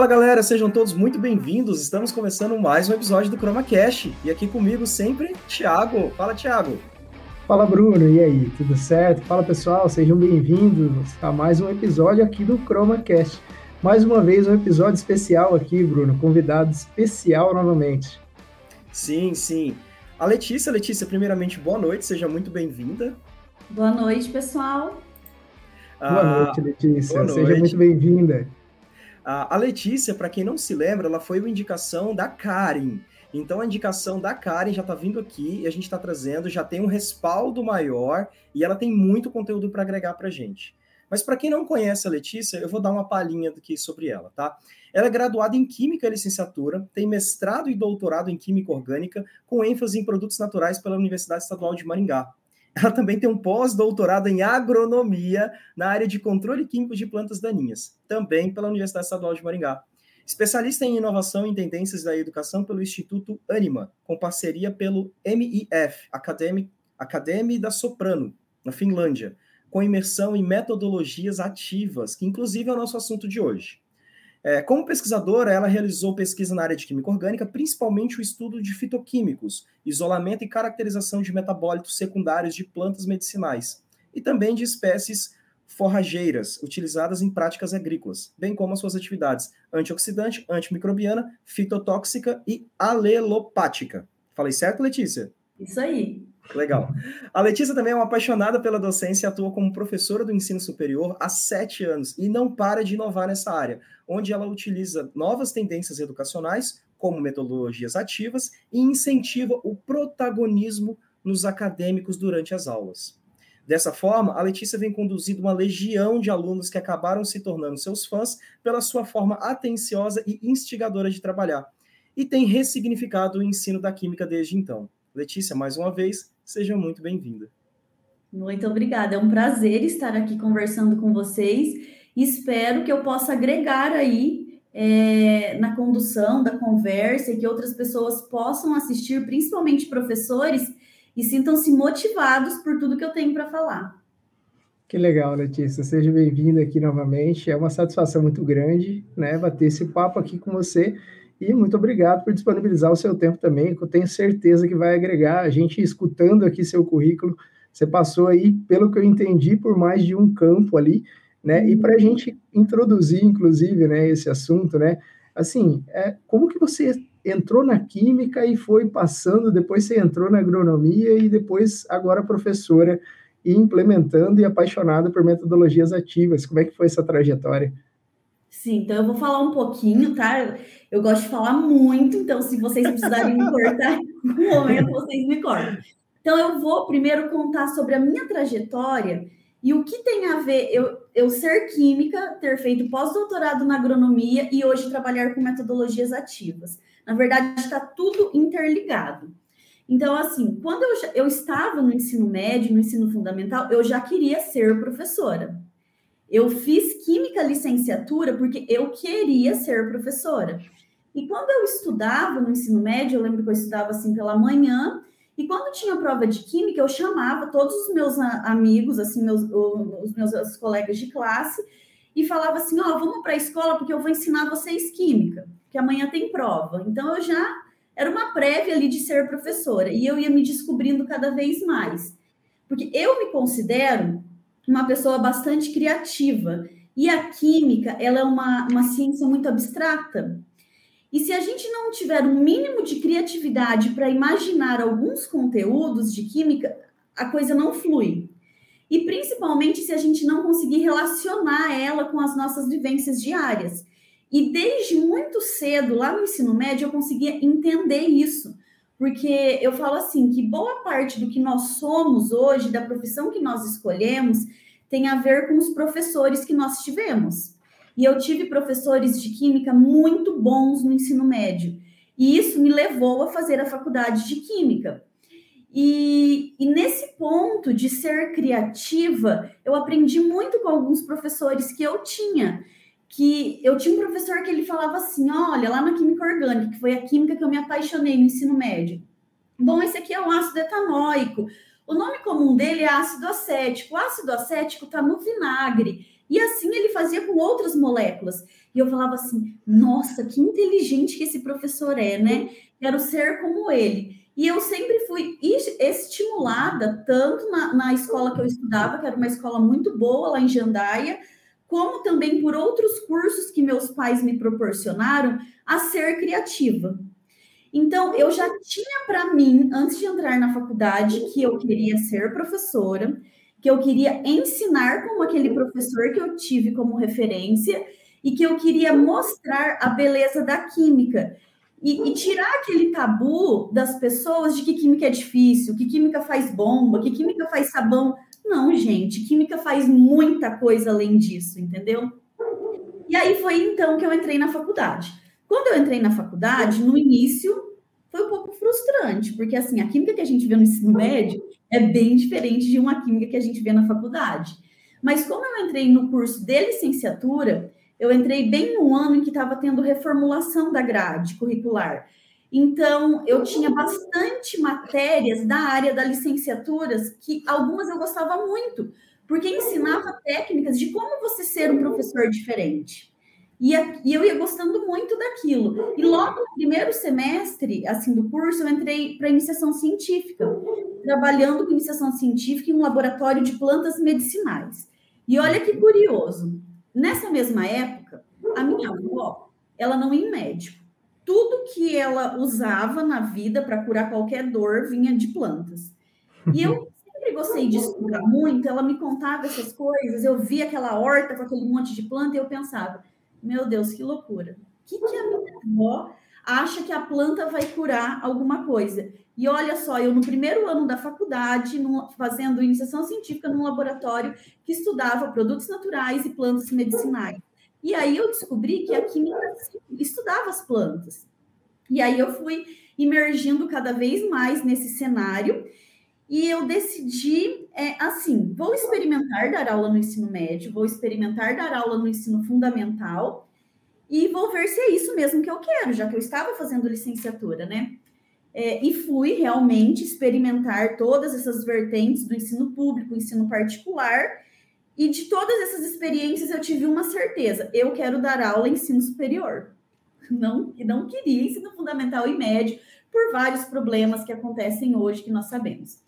Fala galera, sejam todos muito bem-vindos. Estamos começando mais um episódio do ChromaCast. E aqui comigo sempre, Thiago. Fala, Thiago. Fala, Bruno. E aí, tudo certo? Fala, pessoal. Sejam bem-vindos a mais um episódio aqui do ChromaCast. Mais uma vez, um episódio especial aqui, Bruno. Convidado especial novamente. Sim, sim. A Letícia, Letícia, primeiramente, boa noite, seja muito bem-vinda. Boa noite, pessoal. Boa ah, noite, Letícia. Boa noite. Seja muito bem-vinda. A Letícia, para quem não se lembra, ela foi uma indicação da Karen. Então a indicação da Karen já está vindo aqui e a gente está trazendo, já tem um respaldo maior e ela tem muito conteúdo para agregar para gente. Mas para quem não conhece a Letícia, eu vou dar uma palhinha aqui sobre ela, tá? Ela é graduada em Química e Licenciatura, tem mestrado e doutorado em Química Orgânica, com ênfase em produtos naturais pela Universidade Estadual de Maringá. Ela também tem um pós-doutorado em agronomia na área de controle químico de plantas daninhas, também pela Universidade Estadual de Maringá. Especialista em inovação e tendências da educação pelo Instituto Anima, com parceria pelo MIF, Academy, Academy da Soprano, na Finlândia, com imersão em metodologias ativas, que inclusive é o nosso assunto de hoje. É, como pesquisadora, ela realizou pesquisa na área de química orgânica, principalmente o estudo de fitoquímicos, isolamento e caracterização de metabólitos secundários de plantas medicinais, e também de espécies forrageiras utilizadas em práticas agrícolas, bem como as suas atividades antioxidante, antimicrobiana, fitotóxica e alelopática. Falei certo, Letícia? Isso aí. Legal. A Letícia também é uma apaixonada pela docência e atua como professora do ensino superior há sete anos e não para de inovar nessa área, onde ela utiliza novas tendências educacionais, como metodologias ativas, e incentiva o protagonismo nos acadêmicos durante as aulas. Dessa forma, a Letícia vem conduzindo uma legião de alunos que acabaram se tornando seus fãs pela sua forma atenciosa e instigadora de trabalhar, e tem ressignificado o ensino da química desde então. Letícia, mais uma vez, seja muito bem-vinda. Muito obrigada. É um prazer estar aqui conversando com vocês. Espero que eu possa agregar aí é, na condução da conversa e que outras pessoas possam assistir, principalmente professores, e sintam-se motivados por tudo que eu tenho para falar. Que legal, Letícia. Seja bem-vinda aqui novamente. É uma satisfação muito grande, né, bater esse papo aqui com você. E muito obrigado por disponibilizar o seu tempo também, que eu tenho certeza que vai agregar a gente escutando aqui seu currículo. Você passou aí, pelo que eu entendi, por mais de um campo ali, né? E para a gente introduzir, inclusive, né, esse assunto, né? Assim, é, como que você entrou na química e foi passando, depois você entrou na agronomia e depois agora professora e implementando e apaixonada por metodologias ativas. Como é que foi essa trajetória? Sim, então eu vou falar um pouquinho, tá? Eu gosto de falar muito, então se vocês precisarem me cortar no momento, vocês me cortam. Então eu vou primeiro contar sobre a minha trajetória e o que tem a ver eu, eu ser química, ter feito pós-doutorado na agronomia e hoje trabalhar com metodologias ativas. Na verdade, está tudo interligado. Então, assim, quando eu, eu estava no ensino médio, no ensino fundamental, eu já queria ser professora. Eu fiz química licenciatura porque eu queria ser professora. E quando eu estudava no ensino médio, eu lembro que eu estudava assim pela manhã, e quando tinha prova de química, eu chamava todos os meus amigos, assim, meus, os meus colegas de classe, e falava assim: Ó, oh, vamos para a escola porque eu vou ensinar vocês química, que amanhã tem prova. Então eu já era uma prévia ali de ser professora, e eu ia me descobrindo cada vez mais. Porque eu me considero uma pessoa bastante criativa, e a química, ela é uma, uma ciência muito abstrata. E se a gente não tiver um mínimo de criatividade para imaginar alguns conteúdos de química, a coisa não flui. E principalmente se a gente não conseguir relacionar ela com as nossas vivências diárias. E desde muito cedo, lá no ensino médio, eu conseguia entender isso. Porque eu falo assim, que boa parte do que nós somos hoje, da profissão que nós escolhemos, tem a ver com os professores que nós tivemos. E eu tive professores de química muito bons no ensino médio. E isso me levou a fazer a faculdade de química. E, e, nesse ponto de ser criativa, eu aprendi muito com alguns professores que eu tinha. Que eu tinha um professor que ele falava assim: olha, lá na química orgânica, que foi a química que eu me apaixonei no ensino médio. Bom, esse aqui é um ácido etanóico. O nome comum dele é ácido acético. O ácido acético está no vinagre E assim ele fazia com outras moléculas. E eu falava assim: nossa, que inteligente que esse professor é, né? Quero ser como ele. E eu sempre fui estimulada, tanto na, na escola que eu estudava, que era uma escola muito boa lá em Jandaia, como também por outros cursos que meus pais me proporcionaram, a ser criativa. Então, eu já tinha para mim, antes de entrar na faculdade, que eu queria ser professora, que eu queria ensinar como aquele professor que eu tive como referência e que eu queria mostrar a beleza da química e, e, tirar aquele tabu das pessoas de que química é difícil, que química faz bomba, que química faz sabão. Não, gente, química faz muita coisa além disso, entendeu? E aí foi então que eu entrei na faculdade. Quando eu entrei na faculdade, no início foi um pouco frustrante, porque assim, a química que a gente vê no ensino médio é bem diferente de uma química que a gente vê na faculdade. Mas como eu entrei no curso de licenciatura, eu entrei bem no ano em que estava tendo reformulação da grade curricular. Então, eu tinha bastante matérias da área da licenciaturas que algumas eu gostava muito, porque ensinava técnicas de como você ser um professor diferente. E, eu ia gostando muito daquilo. E logo no primeiro semestre, assim, do curso, eu entrei para iniciação científica, trabalhando com iniciação científica em um laboratório de plantas medicinais. E olha que curioso, nessa mesma época, a minha avó, ela não ia em médico. Tudo que ela usava na vida para curar qualquer dor vinha de plantas. E eu sempre gostei de estudar muito, ela me contava essas coisas, eu via aquela horta com aquele monte de planta e eu pensava, meu Deus, que loucura. O que, que a minha avó acha que a planta vai curar alguma coisa? E olha só, eu no primeiro ano da faculdade, no, fazendo iniciação científica num laboratório que estudava produtos naturais e plantas medicinais. E aí eu descobri que a química estudava as plantas. E aí eu fui emergindo cada vez mais nesse cenário e eu decidi, é, assim, vou experimentar dar aula no ensino médio, vou experimentar dar aula no ensino fundamental e vou ver se é isso mesmo que eu quero, já que eu estava fazendo licenciatura, né? É, e fui realmente experimentar todas essas vertentes do ensino público, ensino particular, e de todas essas experiências eu tive uma certeza: eu quero dar aula em ensino superior. Não, não queria ensino fundamental e médio, por vários problemas que acontecem hoje que nós sabemos.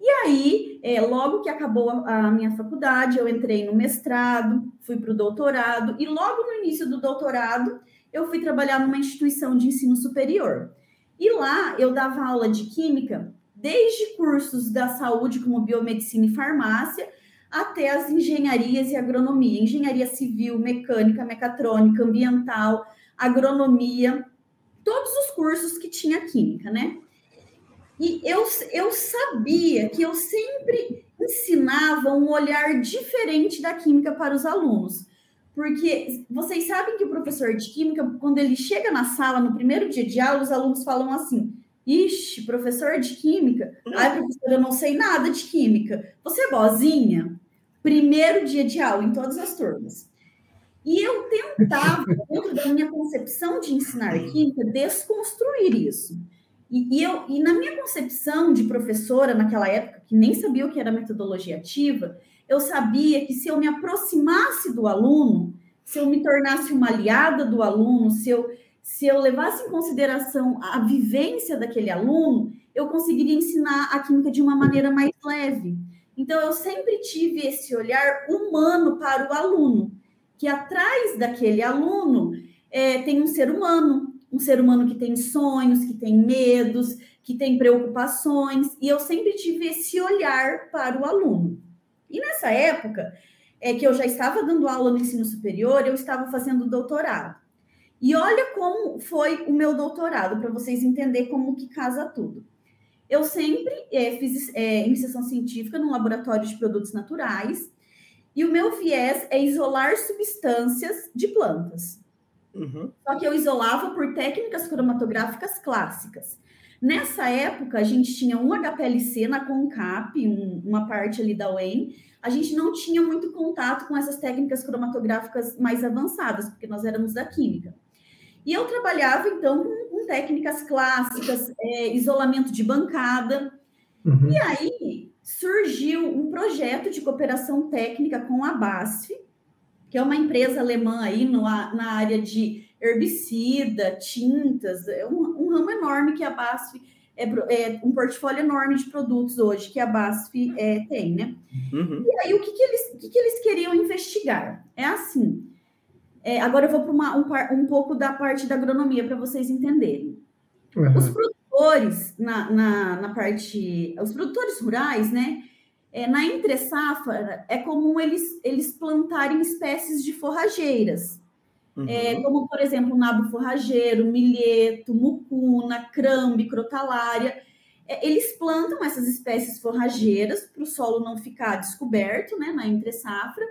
E aí, é, logo que acabou a, a, minha faculdade, eu entrei no mestrado, fui para o doutorado, e logo no início do doutorado, eu fui trabalhar numa instituição de ensino superior. E lá eu dava aula de química, desde cursos da saúde, como biomedicina e farmácia, até as engenharias e agronomia, engenharia civil, mecânica, mecatrônica, ambiental, agronomia, todos os cursos que tinha química, né? E eu, eu sabia que eu sempre ensinava um olhar diferente da química para os alunos. Porque vocês sabem que o professor de química, quando ele chega na sala no primeiro dia de aula, os alunos falam assim: Ixi, professor de química? Ai, professor, eu não sei nada de química. Você é boazinha? Primeiro dia de aula, em todas as turmas. E eu tentava, dentro da minha concepção de ensinar química, desconstruir isso. E, e, eu, e na minha concepção de professora, naquela época, que nem sabia o que era metodologia ativa, eu sabia que se eu me aproximasse do aluno, se eu me tornasse uma aliada do aluno, se eu, se eu levasse em consideração a vivência daquele aluno, eu conseguiria ensinar a química de uma maneira mais leve. Então, eu sempre tive esse olhar humano para o aluno, que atrás daquele aluno é, tem um ser humano, um ser humano que tem sonhos, que tem medos, que tem preocupações, e eu sempre tive esse olhar para o aluno. E nessa época, é que eu já estava dando aula no ensino superior, eu estava fazendo doutorado. E olha como foi o meu doutorado, para vocês entenderem como que casa tudo. Eu sempre é, fiz é, iniciação científica no laboratório de produtos naturais, e o meu viés é isolar substâncias de plantas. Uhum. Só que eu isolava por técnicas cromatográficas clássicas. Nessa época, a gente tinha um HPLC na CONCAP, um, uma parte ali da UEM. A gente não tinha muito contato com essas técnicas cromatográficas mais avançadas, porque nós éramos da química. E eu trabalhava, então, com, com técnicas clássicas, é, isolamento de bancada. Uhum. E aí surgiu um projeto de cooperação técnica com a BASF, que é uma empresa alemã aí no, na área de herbicida, tintas, é um, um ramo enorme que a BASF é, é, um portfólio enorme de produtos hoje que a BASF é, tem, né? Uhum. E aí, o que, que, eles, o que, que eles queriam investigar? É assim, é, agora eu vou para um, um pouco da parte da agronomia para vocês entenderem. Uhum. Os produtores, na, na, na, parte, os produtores rurais, né? É, na entre safra, é comum eles, eles plantarem espécies de forrageiras. Uhum. É, como, por exemplo, nabo forrageiro, milheto, mucuna, crambe, crotalária. É, eles plantam essas espécies forrageiras para o solo não ficar descoberto né, na entre-safra.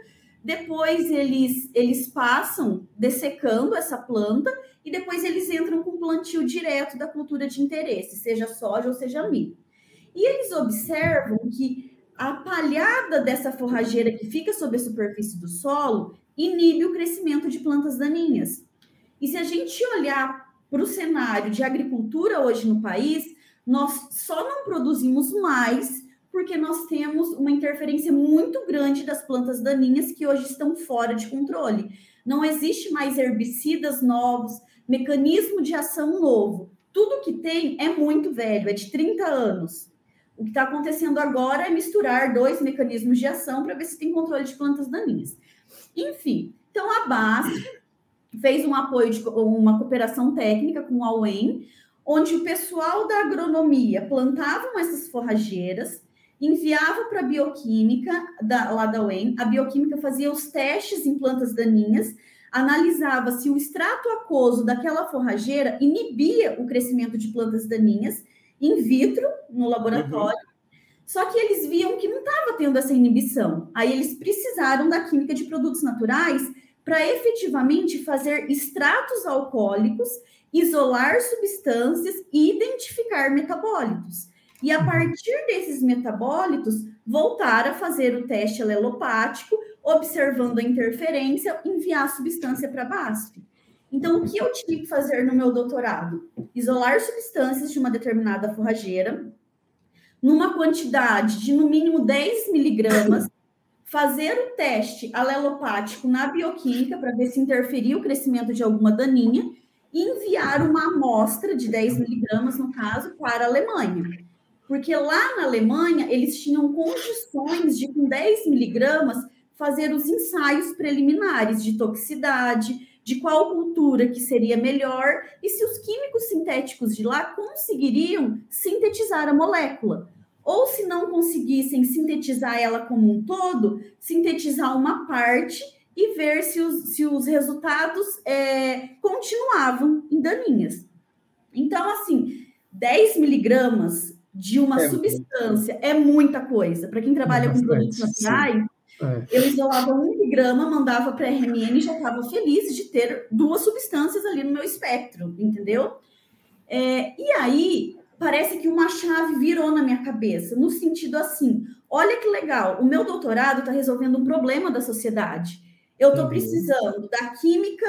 Depois eles, eles passam dessecando essa planta e depois eles entram com plantio direto da cultura de interesse, seja soja ou seja milho. E eles observam que a palhada dessa forrageira que fica sobre a superfície do solo inibe o crescimento de plantas daninhas. E se a gente olhar para o cenário de agricultura hoje no país, nós só não produzimos mais porque nós temos uma interferência muito grande das plantas daninhas que hoje estão fora de controle. Não existe mais herbicidas novos, mecanismo de ação novo. Tudo que tem é muito velho, é de 30 anos. O que está acontecendo agora é misturar dois mecanismos de ação para ver se tem controle de plantas daninhas. Enfim, então a BASF fez um apoio de uma cooperação técnica com a UEM, onde o pessoal da agronomia plantavam essas forrageiras, enviava para a bioquímica da, lá da UEM, a bioquímica fazia os testes em plantas daninhas, analisava se o extrato aquoso daquela forrageira inibia o crescimento de plantas daninhas in vitro no laboratório, uhum. Só que eles viam que não estava tendo essa inibição. Aí eles precisaram da química de produtos naturais para efetivamente fazer extratos alcoólicos, isolar substâncias e identificar metabólitos. E a uhum. partir desses metabólitos, voltar a fazer o teste alelopático, observando a interferência, enviar a substância para a BASF. Então, o que eu tive que fazer no meu doutorado? Isolar substâncias de uma determinada forrageira, numa quantidade de no mínimo 10 miligramas, fazer o teste alelopático na bioquímica para ver se interferiu o crescimento de alguma daninha e enviar uma amostra de 10 miligramas, no caso, para a Alemanha. Porque lá na Alemanha, eles tinham condições de, com 10 miligramas, fazer os ensaios preliminares de toxicidade, de qual cultura que seria melhor e se os químicos sintéticos de lá conseguiriam sintetizar a molécula. Ou se não conseguissem sintetizar ela como um todo, sintetizar uma parte e ver se os, se os resultados é, continuavam em daninhas. Então, assim, 10 miligramas de uma é substância muito. é muita coisa. Para quem trabalha é com produtos naturais, é. Eu isolava um miligrama, mandava para a RMN e já estava feliz de ter duas substâncias ali no meu espectro, entendeu? É, e aí, parece que uma chave virou na minha cabeça, no sentido assim: olha que legal, o meu doutorado está resolvendo um problema da sociedade. Eu estou uhum. precisando da química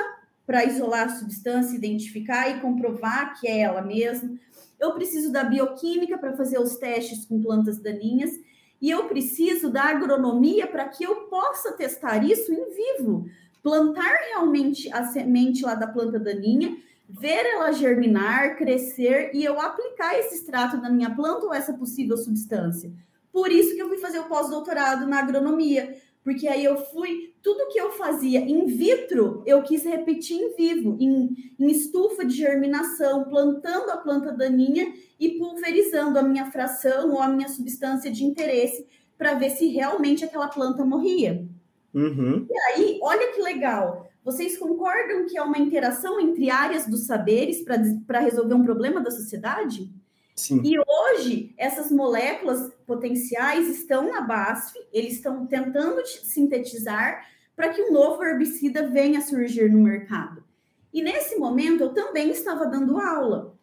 para isolar a substância, identificar e comprovar que é ela mesma. Eu preciso da bioquímica para fazer os testes com plantas daninhas e eu preciso da agronomia para que eu possa testar isso em vivo, plantar realmente a semente lá da planta daninha, ver ela germinar, crescer e eu aplicar esse extrato na minha planta ou essa possível substância. Por isso que eu fui fazer o pós-doutorado na agronomia, porque aí eu fui, tudo que eu fazia in vitro, eu quis repetir em vivo, em, em estufa de germinação, plantando a planta daninha e pulverizando a minha fração ou a minha substância de interesse para ver se realmente aquela planta morria. Uhum. E aí, olha que legal. Vocês concordam que é uma interação entre áreas dos saberes para resolver um problema da sociedade? Sim. E hoje, essas moléculas potenciais estão na BASF, eles estão tentando sintetizar para que um novo herbicida venha a surgir no mercado. E nesse momento, eu também estava dando aula.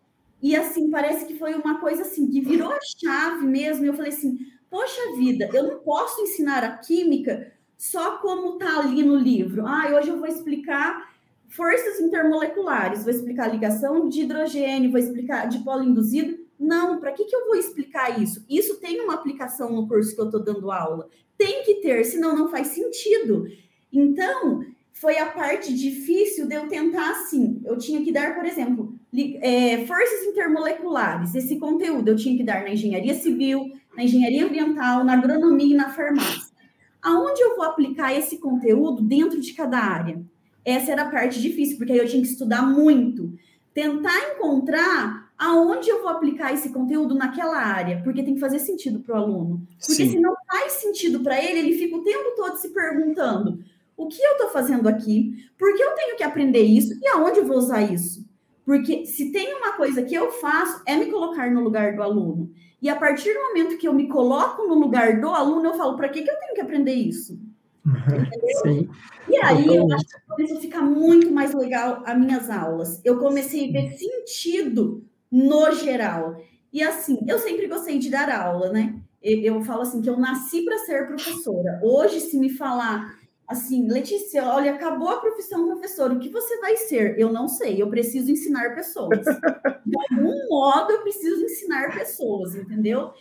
E assim, parece que foi uma coisa assim, que virou a chave mesmo. Eu falei assim: poxa vida, eu não posso ensinar a química só como está ali no livro. Ah, hoje eu vou explicar forças intermoleculares, vou explicar ligação de hidrogênio, vou explicar de polo induzido. Não, para que, que eu vou explicar isso? Isso tem uma aplicação no curso que eu estou dando aula. Tem que ter, senão não faz sentido. Então, foi a parte difícil de eu tentar assim. Eu tinha que dar, por exemplo, é, forças intermoleculares. Esse conteúdo eu tinha que dar na engenharia civil, na engenharia ambiental, na agronomia e na farmácia. Aonde eu vou aplicar esse conteúdo dentro de cada área? Essa era a parte difícil, porque aí eu tinha que estudar muito. Tentar encontrar aonde eu vou aplicar esse conteúdo naquela área, porque tem que fazer sentido para o aluno. Porque Sim. se não faz sentido para ele, ele fica o tempo todo se perguntando: o que eu estou fazendo aqui? Por que eu tenho que aprender isso? E aonde eu vou usar isso? Porque se tem uma coisa que eu faço, é me colocar no lugar do aluno. E a partir do momento que eu me coloco no lugar do aluno, eu falo, para que, que eu tenho que aprender isso? Sim. E aí eu acho que começou a ficar muito mais legal as minhas aulas. Eu comecei a ver sentido no geral. E assim, eu sempre gostei de dar aula, né? Eu falo assim que eu nasci para ser professora. Hoje, se me falar assim, Letícia, olha, acabou a profissão professora, o que você vai ser? Eu não sei, eu preciso ensinar pessoas. De algum modo, eu preciso ensinar pessoas, entendeu?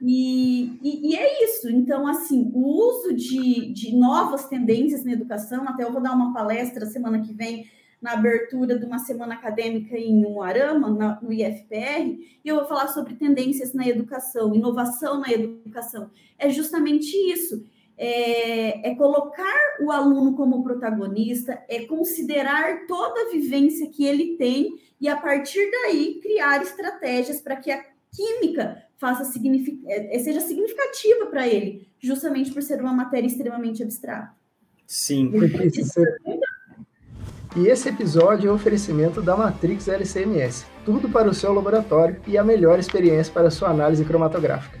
E, e, e, é isso. Então, assim, o uso de, de novas tendências na educação, até eu vou dar uma palestra semana que vem na abertura de uma semana acadêmica em Umuarama, na, no IFPR, e eu vou falar sobre tendências na educação, inovação na educação. É justamente isso é, é, colocar o aluno como protagonista, é considerar toda a vivência que ele tem e, a partir daí, criar estratégias para que a química faça signific... É, seja significativa para ele, justamente por ser uma matéria extremamente abstrata. Sim. E esse episódio é um oferecimento da Matrix LCMS. Tudo para o seu laboratório e a melhor experiência para a sua análise cromatográfica.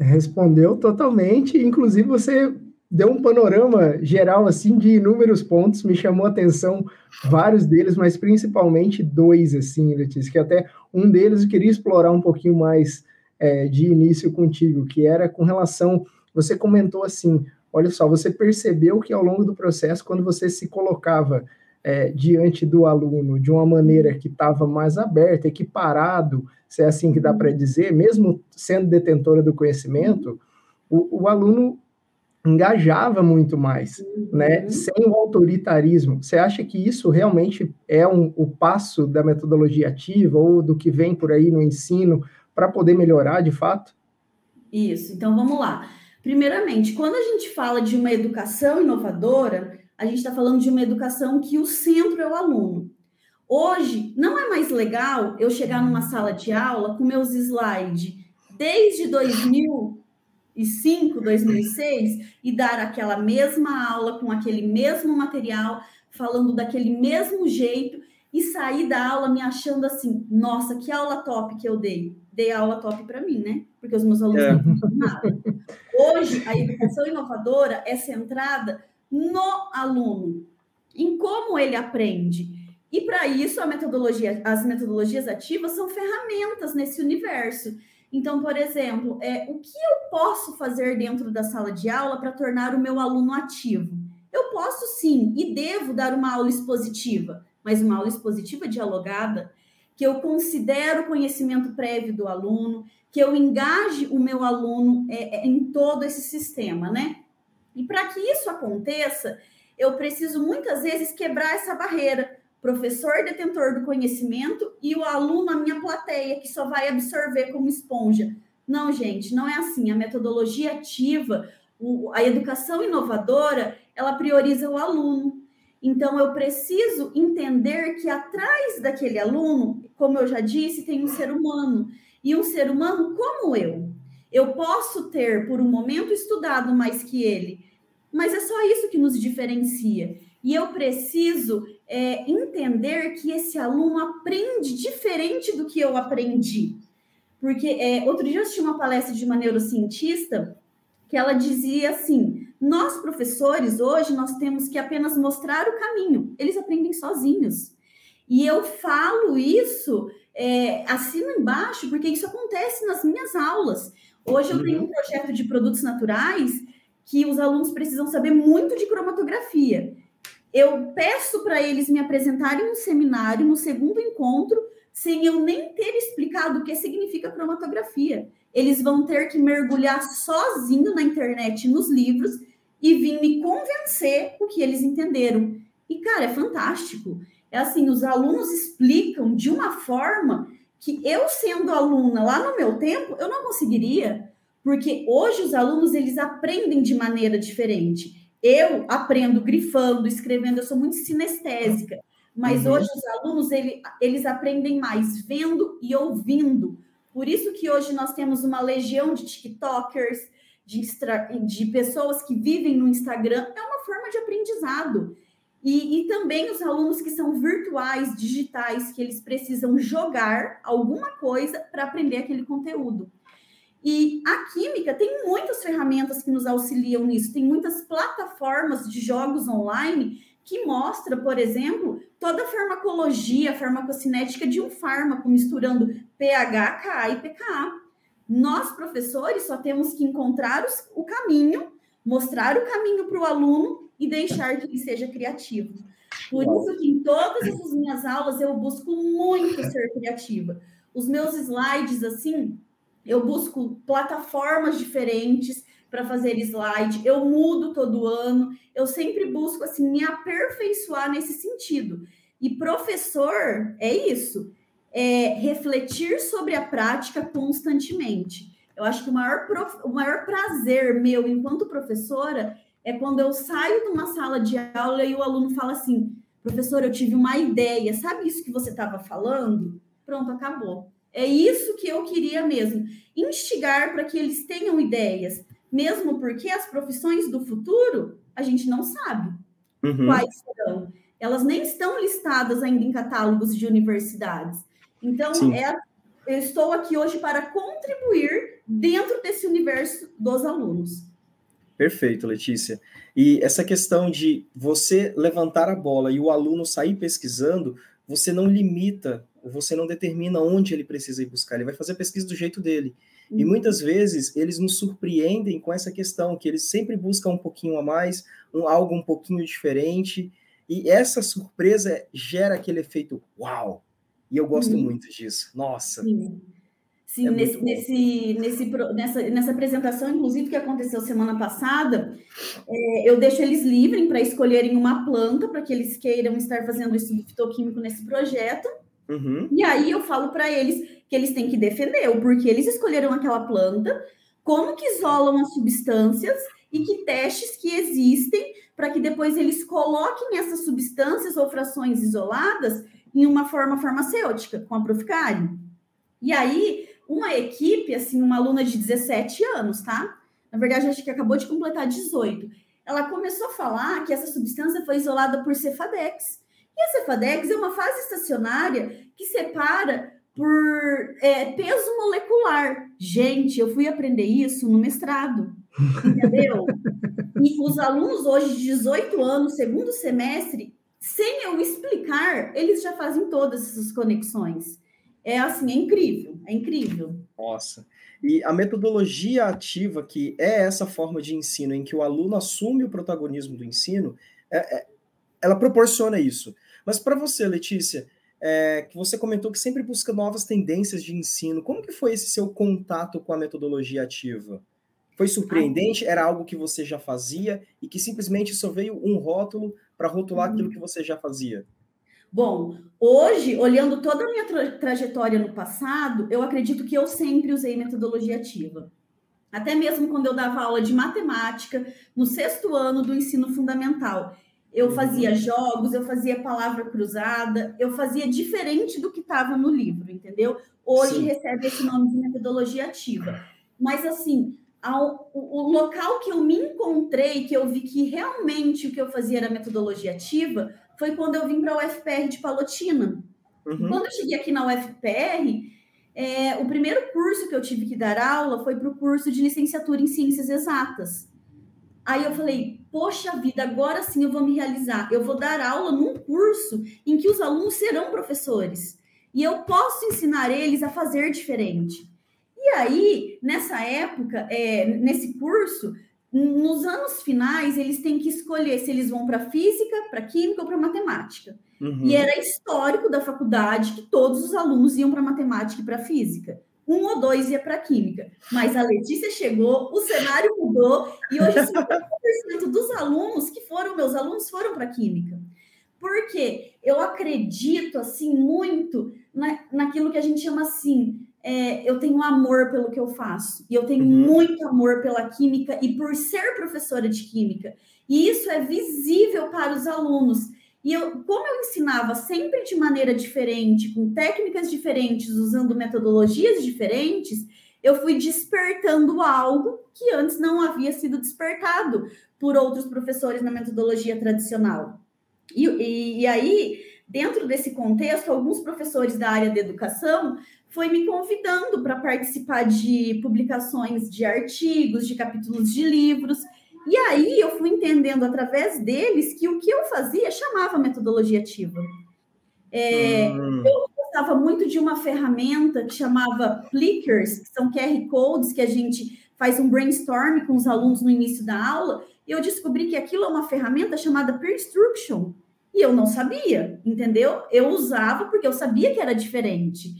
Respondeu totalmente, inclusive você deu um panorama geral assim de inúmeros pontos, me chamou a atenção vários deles, mas principalmente dois assim, Letícia, que até um deles eu queria explorar um pouquinho mais é, de início contigo, que era com relação, você comentou assim, olha só, você percebeu que ao longo do processo, quando você se colocava é, diante do aluno de uma maneira que estava mais aberta, equiparado, se é assim que dá para dizer, mesmo sendo detentora do conhecimento, o, o aluno engajava muito mais, né? Uhum. Sem o autoritarismo. Você acha que isso realmente é um, o passo da metodologia ativa ou do que vem por aí no ensino para poder melhorar de fato? Isso. Então vamos lá. Primeiramente, quando a gente fala de uma educação inovadora, a gente está falando de uma educação que o centro é o aluno. Hoje, não é mais legal eu chegar numa sala de aula com meus slides desde 2005, 2006 e dar aquela mesma aula com aquele mesmo material, falando daquele mesmo jeito e sair da aula me achando assim, nossa, que aula top que eu dei. Dei aula top para mim, né? Porque os meus alunos é. não nada. Hoje, a educação inovadora é centrada no aluno, em como ele aprende. E para isso, metodologia, as metodologias ativas são ferramentas nesse universo. Então, por exemplo, é, o que eu posso fazer dentro da sala de aula para tornar o meu aluno ativo? Eu posso sim e devo dar uma aula expositiva, mas uma aula expositiva dialogada, que eu considero o conhecimento prévio do aluno, que eu engaje o meu aluno é, é, em todo esse sistema, né? E para que isso aconteça, eu preciso muitas vezes quebrar essa barreira. Professor detentor do conhecimento e o aluno, a minha plateia, que só vai absorver como esponja. Não, gente, não é assim. A metodologia ativa, a educação inovadora, ela prioriza o aluno. Então, eu preciso entender que atrás daquele aluno, como eu já disse, tem um ser humano. E um ser humano como eu. Eu posso ter, por um momento, estudado mais que ele, mas é só isso que nos diferencia. E eu preciso é, entender que esse aluno aprende diferente do que eu aprendi. Porque é, outro dia eu assisti uma palestra de uma neurocientista que ela dizia assim: nós professores hoje nós temos que apenas mostrar o caminho, eles aprendem sozinhos. E eu falo isso é, assino embaixo porque isso acontece nas minhas aulas. Hoje eu tenho um uhum. projeto de produtos naturais que os alunos precisam saber muito de cromatografia. Eu peço para eles me apresentarem um seminário no segundo encontro, sem eu nem ter explicado o que significa cromatografia. Eles vão ter que mergulhar sozinho na internet, nos livros, e vir me convencer o que eles entenderam. E, cara, é fantástico. É assim, os alunos explicam de uma forma que eu, sendo aluna lá no meu tempo, eu não conseguiria, porque hoje os alunos, eles aprendem de maneira diferente. Eu aprendo grifando, escrevendo, eu sou muito sinestésica, mas uhum. hoje os alunos, ele, eles aprendem mais vendo e ouvindo. Por isso que hoje nós temos uma legião de TikTokers, de, de pessoas que vivem no Instagram, é uma forma de aprendizado. E, e, também os alunos que são virtuais, digitais, que eles precisam jogar alguma coisa para aprender aquele conteúdo. E a química tem muitas ferramentas que nos auxiliam nisso, tem muitas plataformas de jogos online que mostra, por exemplo, toda a farmacologia, a farmacocinética de um fármaco, misturando pH, Ka e pKa. Nós, professores, só temos que encontrar os, o caminho, mostrar o caminho para o aluno e deixar que ele seja criativo. Por isso que em todas as minhas aulas eu busco muito ser criativa. Os meus slides, assim, eu busco plataformas diferentes para fazer slide, eu mudo todo ano, eu sempre busco assim me aperfeiçoar nesse sentido. E professor é isso, é refletir sobre a prática constantemente. Eu acho que o maior, prof... o maior prazer meu enquanto professora é quando eu saio de uma sala de aula e o aluno fala assim: professor, eu tive uma ideia, sabe isso que você estava falando? Pronto, acabou. É isso que eu queria mesmo, instigar para que eles tenham ideias, mesmo porque as profissões do futuro a gente não sabe uhum. quais serão. Elas nem estão listadas ainda em catálogos de universidades. Então, é, eu estou aqui hoje para contribuir dentro desse universo dos alunos. Perfeito, Letícia. E essa questão de você levantar a bola e o aluno sair pesquisando, você não limita, você não determina onde ele precisa ir buscar, ele vai fazer a pesquisa do jeito dele. Uhum. E muitas vezes eles nos surpreendem com essa questão, que eles sempre buscam um pouquinho a mais, um, algo um pouquinho diferente, e essa surpresa gera aquele efeito uau! E eu gosto uhum. muito disso. Nossa! Sim. Sim, é nesse, nesse, nesse, nessa, nessa apresentação, inclusive, que aconteceu semana passada, é, eu deixo eles livres para escolherem uma planta para que eles queiram estar fazendo estudo fitoquímico nesse projeto. Uhum. E aí eu falo para eles que eles têm que defender o porquê eles escolheram aquela planta, como que isolam as substâncias e que testes que existem para que depois eles coloquem essas substâncias ou frações isoladas em uma forma farmacêutica, com a Proficari. E aí, uma equipe, assim, uma aluna de 17 anos, tá? Na verdade, acho que acabou de completar 18. Ela começou a falar que essa substância foi isolada por Cefadex. E a Cefadex é uma fase estacionária que separa por é, peso molecular. Gente, eu fui aprender isso no mestrado, entendeu? e os alunos hoje de 18 anos, segundo semestre, sem eu explicar, eles já fazem todas essas conexões é assim, é incrível, é incrível. Nossa. E a metodologia ativa, que é essa forma de ensino em que o aluno assume o protagonismo do ensino, é, é, ela proporciona isso. Mas para você, Letícia, é, que você comentou que sempre busca novas tendências de ensino, como que foi esse seu contato com a metodologia ativa? Foi surpreendente? Era algo que você já fazia e que simplesmente só veio um rótulo para rotular aquilo que você já fazia? Bom, hoje, olhando toda a minha tra trajetória no passado, eu acredito que eu sempre usei metodologia ativa. Até mesmo quando eu dava aula de matemática, no sexto ano do ensino fundamental. Eu fazia jogos, eu fazia palavra cruzada, eu fazia diferente do que estava no livro, entendeu? Hoje Sim. recebe esse nome de metodologia ativa. Mas, assim, ao, o, o local que eu me encontrei, que eu vi que realmente o que eu fazia era metodologia ativa, foi quando eu vim para a UFPR de Palotina. Uhum. Quando eu cheguei aqui na UFPR, é, o primeiro curso que eu tive que dar aula foi para o curso de licenciatura em Ciências Exatas. Aí eu falei, poxa vida, agora sim eu vou me realizar. Eu vou dar aula num curso em que os alunos serão professores. E eu posso ensinar eles a fazer diferente. E aí, nessa época, é, nesse curso, nos anos finais, eles têm que escolher se eles vão para física, para química ou para matemática. Uhum. E era histórico da faculdade que todos os alunos iam para matemática e para física. Um ou dois ia para química. Mas a Letícia chegou, o cenário mudou e hoje 50% dos alunos que foram meus alunos foram para química. Porque eu acredito assim muito na, naquilo que a gente chama assim, é, eu tenho amor pelo que eu faço, e eu tenho uhum. muito amor pela química e por ser professora de química. E isso é visível para os alunos. E eu, como eu ensinava sempre de maneira diferente, com técnicas diferentes, usando metodologias diferentes, eu fui despertando algo que antes não havia sido despertado por outros professores na metodologia tradicional. E, e, e aí, dentro desse contexto, alguns professores da área de educação foi me convidando para participar de publicações de artigos, de capítulos de livros. E aí eu fui entendendo através deles que o que eu fazia chamava metodologia ativa. É, hum. Eu gostava muito de uma ferramenta que chamava Plickers, que são QR Codes que a gente faz um brainstorm com os alunos no início da aula, e eu descobri que aquilo é uma ferramenta chamada Peer Instruction. E eu não sabia, entendeu? Eu usava porque eu sabia que era diferente.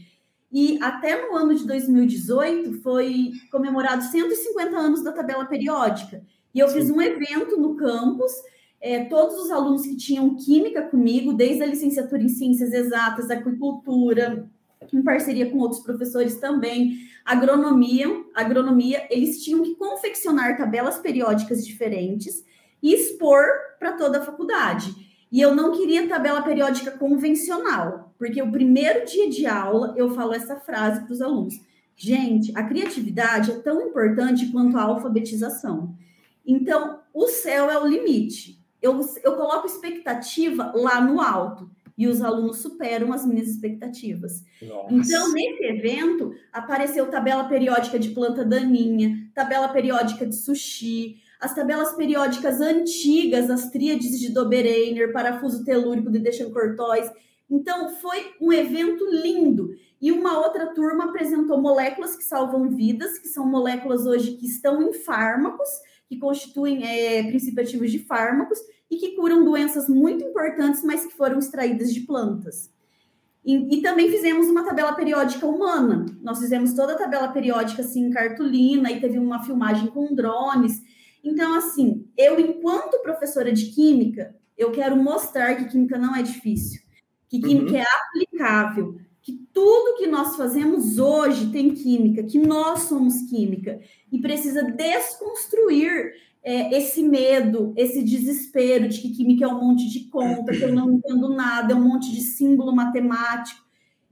E até no ano de 2018 foi comemorado 150 anos da tabela periódica. E eu Sim. fiz um evento no campus, é, todos os alunos que tinham química comigo, desde a licenciatura em ciências exatas, aquicultura, em parceria com outros professores também, agronomia, agronomia, eles tinham que confeccionar tabelas periódicas diferentes e expor para toda a faculdade. E eu não queria tabela periódica convencional, porque o primeiro dia de aula eu falo essa frase para os alunos. Gente, a criatividade é tão importante quanto a alfabetização. Então, o céu é o limite. Eu, eu coloco expectativa lá no alto e os alunos superam as minhas expectativas. Nossa. Então, nesse evento, apareceu tabela periódica de planta daninha, tabela periódica de sushi, as tabelas periódicas antigas, as tríades de Dobereiner, parafuso telúrico de Deschamps-Cortois. Então, foi um evento lindo. E uma outra turma apresentou moléculas que salvam vidas, que são moléculas hoje que estão em fármacos, que constituem é, princípios ativos de fármacos e que curam doenças muito importantes, mas que foram extraídas de plantas. E, e, também fizemos uma tabela periódica humana. Nós fizemos toda a tabela periódica assim, em cartolina, e teve uma filmagem com drones. Então, assim, eu, enquanto professora de química, eu quero mostrar que química não é difícil, que química uhum. é aplicável, que tudo que nós fazemos hoje tem química, que nós somos química, e precisa desconstruir é, esse medo, esse desespero de que química é um monte de conta, que eu não entendo nada, é um monte de símbolo matemático.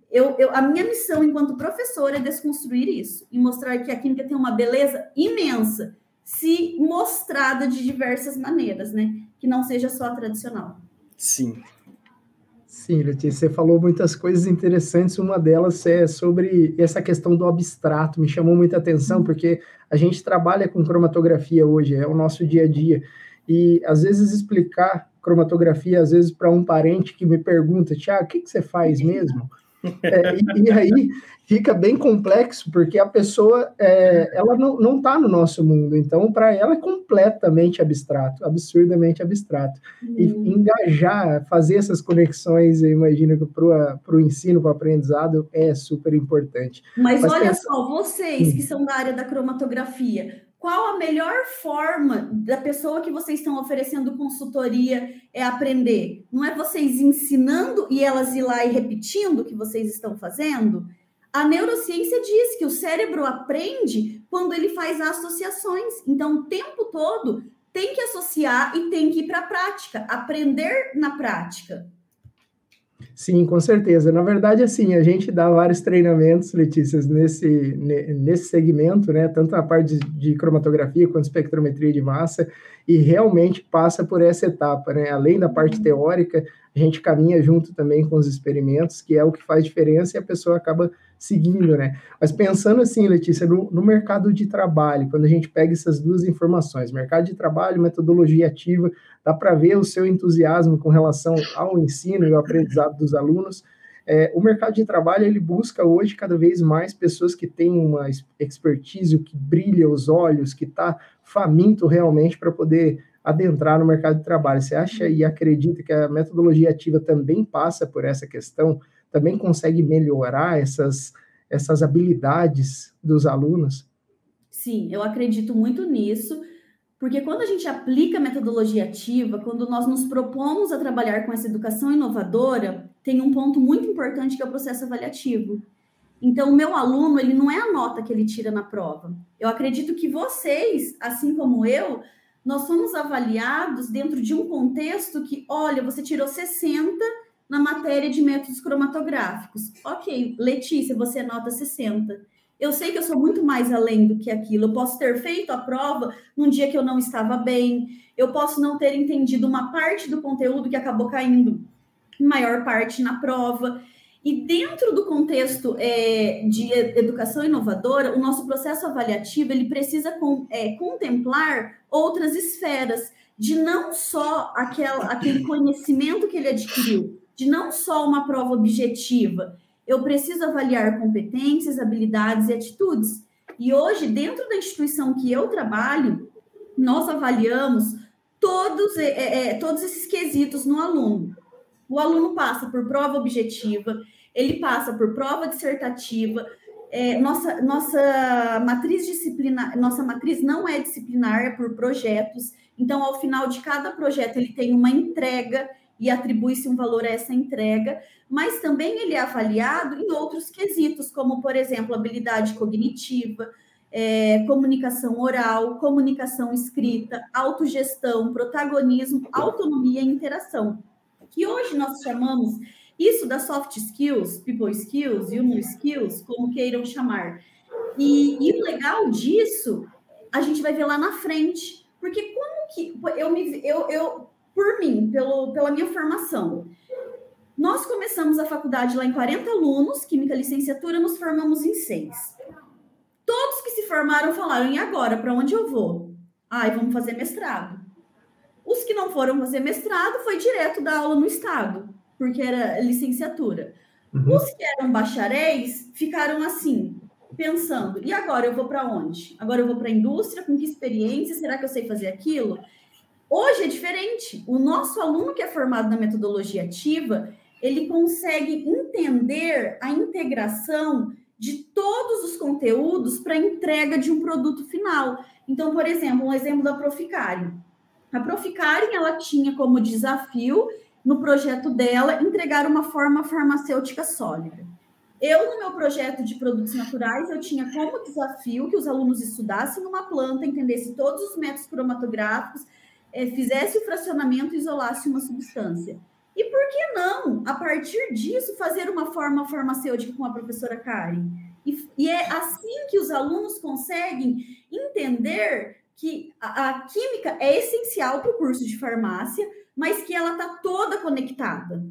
Eu, eu, a minha missão enquanto professora é desconstruir isso e mostrar que a química tem uma beleza imensa se mostrada de diversas maneiras, né? Que não seja só a tradicional. Sim. Sim, Letícia, você falou muitas coisas interessantes. Uma delas é sobre essa questão do abstrato. Me chamou muita atenção, uhum. porque a gente trabalha com cromatografia hoje, é o nosso dia a dia. E às vezes explicar cromatografia, às vezes, para um parente que me pergunta, Tiago, o que, que você faz mesmo? É, e, e, aí fica bem complexo, porque a pessoa é, ela não está no nosso mundo, então para ela é completamente abstrato, absurdamente abstrato. E uhum. engajar, fazer essas conexões, eu imagino que para o ensino, para o aprendizado, é super importante. Mas, Mas olha pensa... só, vocês que são da área da cromatografia, qual a melhor forma da pessoa que vocês estão oferecendo consultoria é aprender? Não é vocês ensinando e elas ir lá e repetindo o que vocês estão fazendo? A neurociência diz que o cérebro aprende quando ele faz associações. Então, o tempo todo tem que associar e tem que ir para a prática, aprender na prática. Sim, com certeza. Na verdade, assim, a gente dá vários treinamentos, Letícia, nesse, nesse segmento, né? Tanto a parte de, cromatografia quanto espectrometria de massa, e realmente passa por essa etapa, né? Além da parte uhum. teórica, a gente caminha junto também com os experimentos, que é o que faz diferença e a pessoa acaba seguindo, né? Mas pensando assim, Letícia, no, no, mercado de trabalho, quando a gente pega essas duas informações, mercado de trabalho, metodologia ativa, dá para ver o seu entusiasmo com relação ao ensino e ao aprendizado dos alunos. É, o mercado de trabalho ele busca hoje cada vez mais pessoas que têm uma expertise, que brilha os olhos, que está faminto realmente para poder adentrar no mercado de trabalho. Você acha e acredita que a metodologia ativa também passa por essa questão também consegue melhorar essas, essas habilidades dos alunos? Sim, eu acredito muito nisso, Porque quando a gente aplica a metodologia ativa, quando nós nos propomos a trabalhar com essa educação inovadora, tem um ponto muito importante que é o processo avaliativo. Então, o meu aluno, ele não é a nota que ele tira na prova. Eu acredito que vocês, assim como eu, nós somos avaliados dentro de um contexto que, olha, você tirou 60 na matéria de métodos cromatográficos. Ok, Letícia, você é nota 60. Eu sei que eu sou muito mais além do que aquilo. Eu posso ter feito a prova num dia que eu não estava bem. Eu posso não ter entendido uma parte do conteúdo que acabou caindo maior parte na prova. E dentro do contexto é, de educação inovadora, o nosso processo avaliativo ele precisa com, é, contemplar outras esferas de não só aquela, aquele conhecimento que ele adquiriu, de não só uma prova objetiva, eu preciso avaliar competências, habilidades e atitudes. E hoje, dentro da instituição que eu trabalho, nós avaliamos todos, é, é, todos esses quesitos no aluno. O aluno passa por prova objetiva, ele passa por prova dissertativa. É, nossa, nossa matriz disciplinar, nossa matriz não é disciplinar, é por projetos. Então, ao final de cada projeto, ele tem uma entrega e atribui-se um valor a essa entrega, mas também ele é avaliado em outros quesitos, como, por exemplo, habilidade cognitiva, é, comunicação oral, comunicação escrita, autogestão, protagonismo, autonomia e interação. Que hoje nós chamamos isso das soft skills, people skills, human skills, como queiram chamar. E, e o legal disso, a gente vai ver lá na frente. Porque como que eu me eu, eu por mim, pelo, pela minha formação. Nós começamos a faculdade lá em 40 alunos, química licenciatura, nos formamos em seis. Todos que se formaram falaram: e agora? Para onde eu vou? Ai, vamos fazer mestrado. Os que não foram fazer mestrado foi direto da aula no Estado, porque era licenciatura. Uhum. Os que eram bacharéis ficaram assim, pensando: e agora eu vou para onde? Agora eu vou para a indústria? Com que experiência? Será que eu sei fazer aquilo? Hoje é diferente. O nosso aluno que é formado na metodologia ativa, ele consegue entender a integração de todos os conteúdos para a entrega de um produto final. Então, por exemplo, um exemplo da Proficari. A Proficari, ela tinha como desafio, no projeto dela, entregar uma forma farmacêutica sólida. Eu, no meu projeto de produtos naturais, eu tinha como desafio que os alunos estudassem uma planta, entendessem todos os métodos cromatográficos, é, fizesse o fracionamento e isolasse uma substância. E por que não, a partir disso, fazer uma forma farmacêutica com a professora Karen? E, e é assim que os alunos conseguem entender que a, a química é essencial para o curso de farmácia, mas que ela está toda conectada.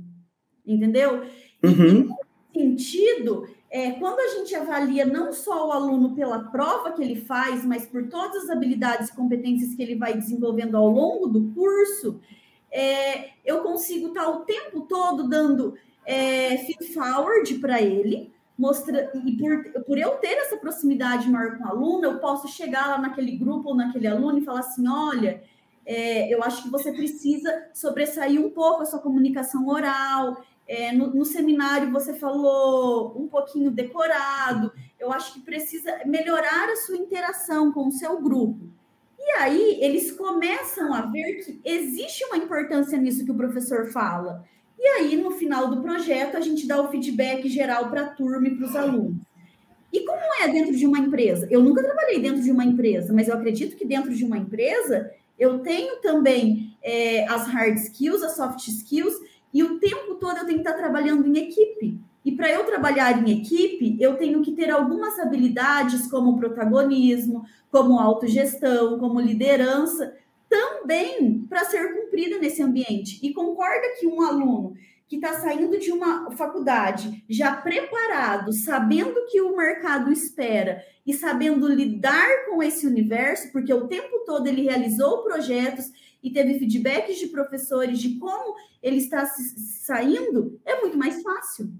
Entendeu? Uhum. E, nesse sentido, é, quando a gente avalia não só o aluno pela prova que ele faz, mas por todas as habilidades e competências que ele vai desenvolvendo ao longo do curso, é, eu consigo estar o tempo todo dando é, feed forward para ele, mostra, e por, por eu ter essa proximidade maior com o aluno, eu posso chegar lá naquele grupo ou naquele aluno e falar assim: olha, é, eu acho que você precisa sobressair um pouco a sua comunicação oral, é, no, no, seminário você falou um pouquinho decorado. Eu acho que precisa melhorar a sua interação com o seu grupo. E aí eles começam a ver que existe uma importância nisso que o professor fala. E aí, no final do projeto, a gente dá o feedback geral para a turma e para os alunos. E como é dentro de uma empresa? Eu nunca trabalhei dentro de uma empresa, mas eu acredito que dentro de uma empresa eu tenho também é, as hard skills, as soft skills, e o tempo todo eu tenho que estar trabalhando em equipe. E para eu trabalhar em equipe, eu tenho que ter algumas habilidades, como protagonismo, como autogestão, como liderança, também para ser cumprida nesse ambiente. E concorda que um aluno que está saindo de uma faculdade já preparado, sabendo que o mercado espera e sabendo lidar com esse universo, porque o tempo todo ele realizou projetos e teve feedbacks de professores de como ele está saindo, é muito mais fácil.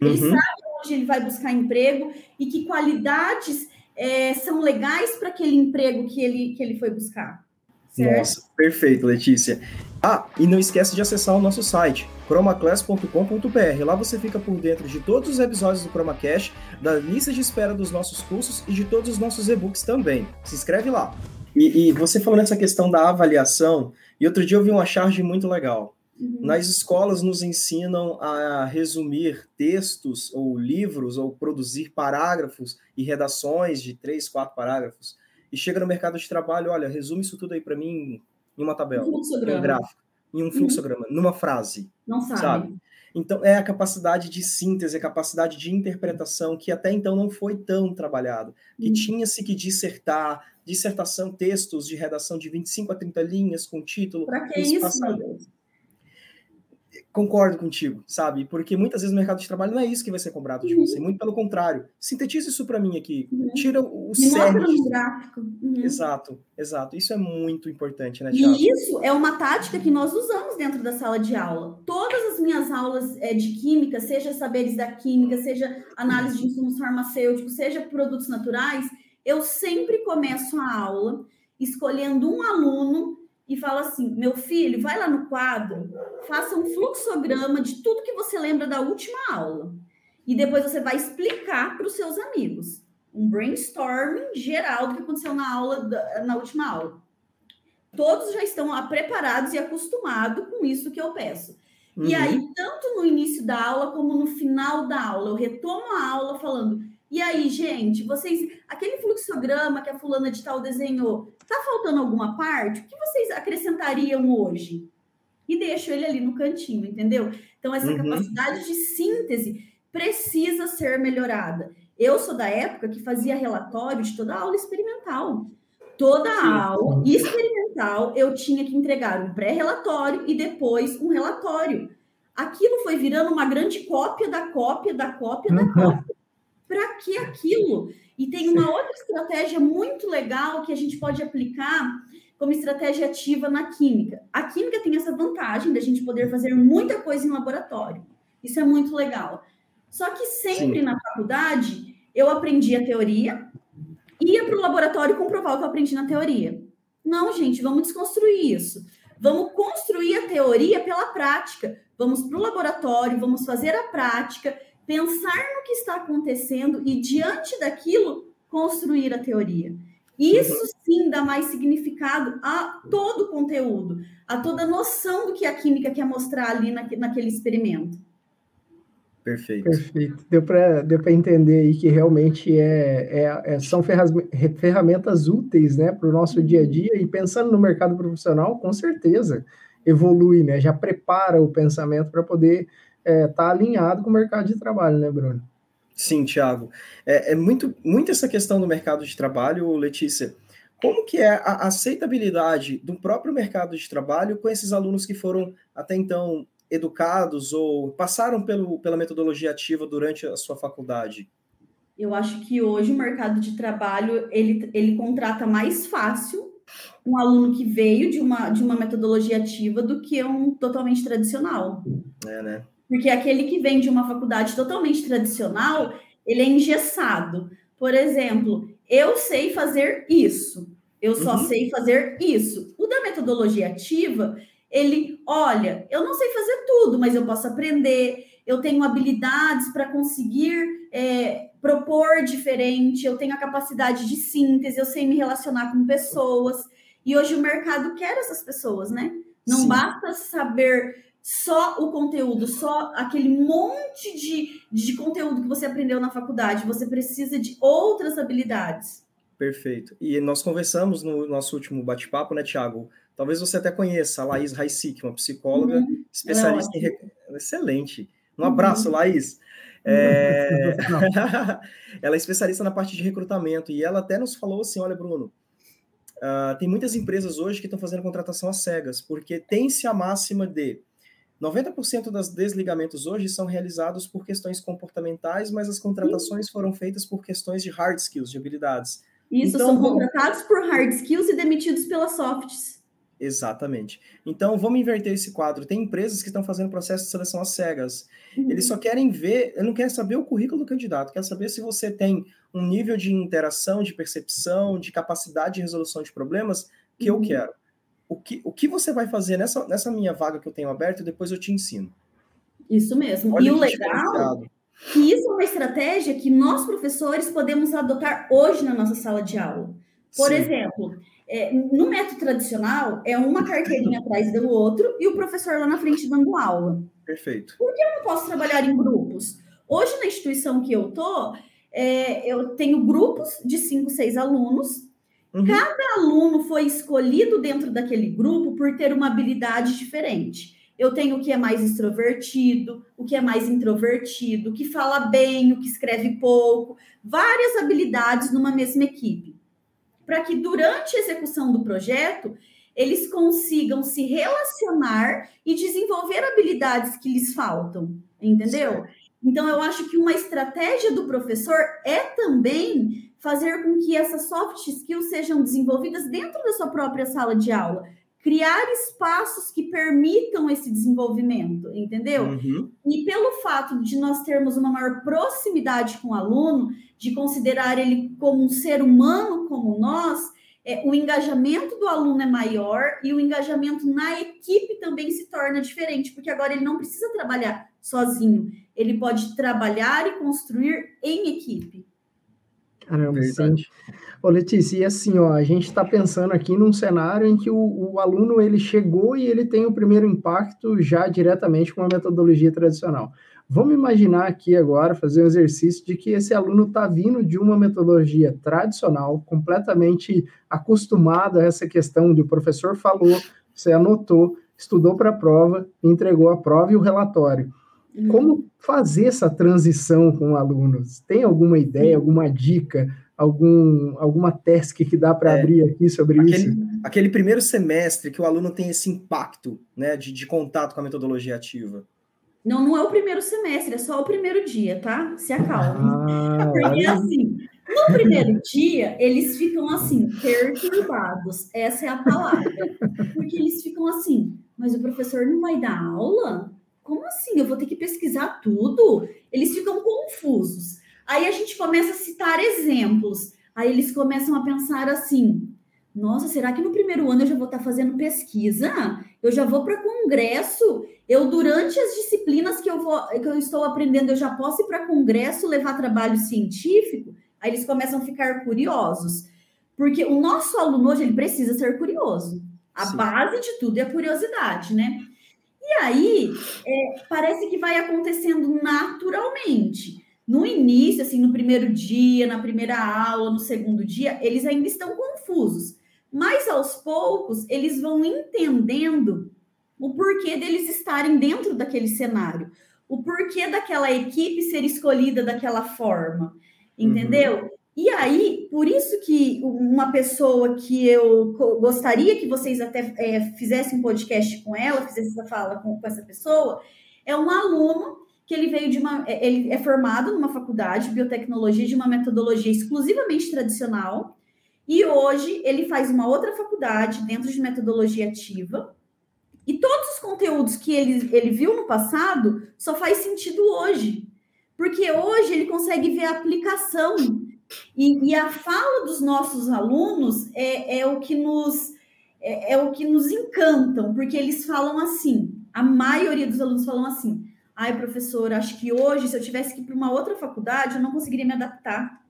Ele uhum. sabe onde ele vai buscar emprego e que qualidades é, são legais para aquele emprego que ele, que ele foi buscar. Certo? Nossa, perfeito, Letícia. Ah, e não esquece de acessar o nosso site, chromaclass.com.br. Lá você fica por dentro de todos os episódios do ChromaCast, da lista de espera dos nossos cursos e de todos os nossos e-books também. Se inscreve lá. E E, você falou nessa questão da avaliação, e outro dia eu vi uma charge muito legal. Uhum. Nas escolas nos ensinam a resumir textos ou livros ou produzir parágrafos e redações de três, quatro parágrafos. E chega no mercado de trabalho, olha, resume isso tudo aí para mim em uma tabela, um em um gráfico, em um uhum. fluxograma, uhum. numa frase. Não sabe. sabe? Então, é a capacidade de síntese, a capacidade de interpretação que até então não foi tão trabalhado, que uhum. tinha-se que dissertar, dissertação, textos de redação de 25 a 30 linhas com título. Para que isso? Concordo contigo, sabe? Porque muitas vezes no mercado de trabalho não é isso que vai ser cobrado de uhum. você, muito pelo contrário. Sintetiza isso para mim aqui. Uhum. Tira o cerne. no gráfico. Uhum. Exato, exato. Isso é muito importante, né, Thiago? E isso é uma tática que nós usamos dentro da sala de aula. Todas as minhas aulas é, de química, seja saberes da química, seja análise de insumos farmacêuticos, seja produtos naturais, eu sempre começo a aula escolhendo um aluno e fala assim: meu filho, vai lá no quadro, faça um fluxograma de tudo que você lembra da última aula. E depois você vai explicar para os seus amigos. Um brainstorming geral do que aconteceu na aula, na última aula. Todos já estão preparados e acostumados com isso que eu peço. Uhum. E aí, tanto no início da aula como no final da aula, eu retomo a aula falando: e aí, gente, vocês, aquele fluxograma que a fulana de tal desenhou, tá faltando alguma parte? O que vocês acrescentariam hoje? E deixo ele ali no cantinho, entendeu? Então, essa uhum. capacidade de síntese precisa ser melhorada. Eu sou da época que fazia relatório de toda aula experimental. Toda a aula experimental eu tinha que entregar um pré-relatório e depois um relatório. Aquilo foi virando uma grande cópia da cópia da cópia da cópia para que aquilo? E tem uma outra estratégia muito legal que a gente pode aplicar como estratégia ativa na química. A química tem essa vantagem da gente poder fazer muita coisa em laboratório. Isso é muito legal. Só que sempre Sim. na faculdade eu aprendi a teoria, ia para o laboratório comprovar o que eu aprendi na teoria. Não, gente, vamos desconstruir isso. Vamos construir a teoria pela prática. Vamos para o laboratório, vamos fazer a prática pensar no que está acontecendo e, diante daquilo, construir a teoria. Isso sim dá mais significado a todo o conteúdo, a toda a noção do que a química quer mostrar ali naquele experimento. Perfeito. Perfeito. Deu para deu entender aí que realmente é, é, é são ferramentas úteis né, para o nosso dia a dia e pensando no mercado profissional, com certeza evolui, né? Já prepara o pensamento para poder é, tá alinhado com o mercado de trabalho, né, Bruno? Sim, Thiago. É, é, muito, muito essa questão do mercado de trabalho, Letícia. Como que é a aceitabilidade do próprio mercado de trabalho com esses alunos que foram até então educados ou passaram pelo, pela metodologia ativa durante a sua faculdade? Eu acho que hoje o mercado de trabalho ele, ele contrata mais fácil um aluno que veio de uma, de uma metodologia ativa do que um totalmente tradicional. É, né? Porque aquele que vem de uma faculdade totalmente tradicional, ele é engessado. Por exemplo, eu sei fazer isso, eu só uhum. sei fazer isso. O da metodologia ativa, ele, olha, eu não sei fazer tudo, mas eu posso aprender, eu tenho habilidades para conseguir é, propor diferente, eu tenho a capacidade de síntese, eu sei me relacionar com pessoas. E hoje o mercado quer essas pessoas, né? Não Sim. basta saber só o conteúdo, só aquele monte de, de conteúdo que você aprendeu na faculdade. Você precisa de outras habilidades. Perfeito. E nós conversamos no nosso último bate-papo, né, Tiago? Talvez você até conheça a Laís Raicic, uma psicóloga uhum. especialista em. Excelente. Um abraço, uhum. Laís. É... ela é especialista na parte de recrutamento e ela até nos falou assim: olha, Bruno, uh, tem muitas empresas hoje que estão fazendo contratação às cegas, porque tem-se a máxima de 90% dos desligamentos hoje são realizados por questões comportamentais, mas as contratações Sim. foram feitas por questões de hard skills, de habilidades. Isso, então, são contratados por hard skills e demitidos pelas softs. Exatamente. Então, vamos inverter esse quadro. Tem empresas que estão fazendo processo de seleção às cegas. Uhum. Eles só querem ver, não quer saber o currículo do candidato, quer saber se você tem um nível de interação, de percepção, de capacidade de resolução de problemas que uhum. eu quero o que, o que você vai fazer nessa, nessa minha vaga que eu tenho aberto, depois eu te ensino. Isso mesmo. Olha e o legal que isso é uma estratégia que nós, professores, podemos adotar hoje na nossa sala de aula. Por Sim. exemplo, É, no método tradicional, é uma carteirinha atrás do outro e o professor lá na frente dando aula. Perfeito. Por que eu não posso trabalhar em grupos? Hoje, na instituição que eu tô, é, eu tenho grupos de cinco, seis alunos. Uhum. Cada aluno foi escolhido dentro daquele grupo por ter uma habilidade diferente. Eu tenho o que é mais extrovertido, o que é mais introvertido, o que fala bem, o que escreve pouco, várias habilidades numa mesma equipe. Para que durante a execução do projeto eles consigam se relacionar e desenvolver habilidades que lhes faltam, entendeu? Então, eu acho que uma estratégia do professor é também fazer com que essas soft skills sejam desenvolvidas dentro da sua própria sala de aula. Criar espaços que permitam esse desenvolvimento, entendeu? Uhum. E pelo fato de nós termos uma maior proximidade com o aluno, de considerar ele como um ser humano como nós, é, o engajamento do aluno é maior e o engajamento na equipe também se torna diferente, porque agora ele não precisa trabalhar sozinho, ele pode trabalhar e construir em equipe. Caramba, sim. Ô, Letícia, e assim, ó, a gente está pensando aqui num cenário em que o, o, aluno ele chegou e ele tem o primeiro impacto já diretamente com a metodologia tradicional. Vamos imaginar aqui agora, fazer um exercício de que esse aluno está vindo de uma metodologia tradicional, completamente acostumado a essa questão de o professor falou, você anotou, estudou para a prova, entregou a prova e o relatório. Uhum. Como fazer essa transição com alunos? Tem alguma ideia, alguma dica, algum, alguma task que dá para é, abrir aqui sobre aquele, isso? Aquele primeiro semestre que o aluno tem esse impacto né, de, de contato com a metodologia ativa. Não, não é o primeiro semestre, é só o primeiro dia, tá? Se acalma. Ah, Porque assim, no primeiro dia, eles ficam assim, perturbados. Essa é a palavra. Porque eles ficam assim, mas o professor não vai dar aula? Como assim? Eu vou ter que pesquisar tudo? Eles ficam confusos. Aí a gente começa a citar exemplos. Aí eles começam a pensar assim: nossa, será que no primeiro ano eu já vou estar fazendo pesquisa? Eu já vou para congresso? Eu, durante as disciplinas que eu, vou, que eu estou aprendendo, eu já posso ir para congresso, levar trabalho científico? Aí eles começam a ficar curiosos. Porque o nosso aluno hoje, ele precisa ser curioso. A Sim. base de tudo é a curiosidade, né? E aí, é, parece que vai acontecendo naturalmente. No início, assim, no primeiro dia, na primeira aula, no segundo dia, eles ainda estão confusos. Mas aos poucos, eles vão entendendo o porquê deles estarem dentro daquele cenário, o porquê daquela equipe ser escolhida daquela forma, entendeu? Uhum. E aí, por isso que uma pessoa que eu gostaria que vocês até é, fizessem um podcast com ela, fizessem essa fala com, com, essa pessoa, é um aluno que ele veio de uma. É, ele é formado numa faculdade de biotecnologia de uma metodologia exclusivamente tradicional, e hoje ele faz uma outra faculdade dentro de metodologia ativa. E todos os conteúdos que ele, ele viu no passado só faz sentido hoje. Porque hoje ele consegue ver a aplicação e, e, a fala dos nossos alunos é, é o que nos é, é, o que nos encantam, porque eles falam assim. A maioria dos alunos falam assim: ai, professor, acho que hoje, se eu tivesse que ir para uma outra faculdade, eu não conseguiria me adaptar.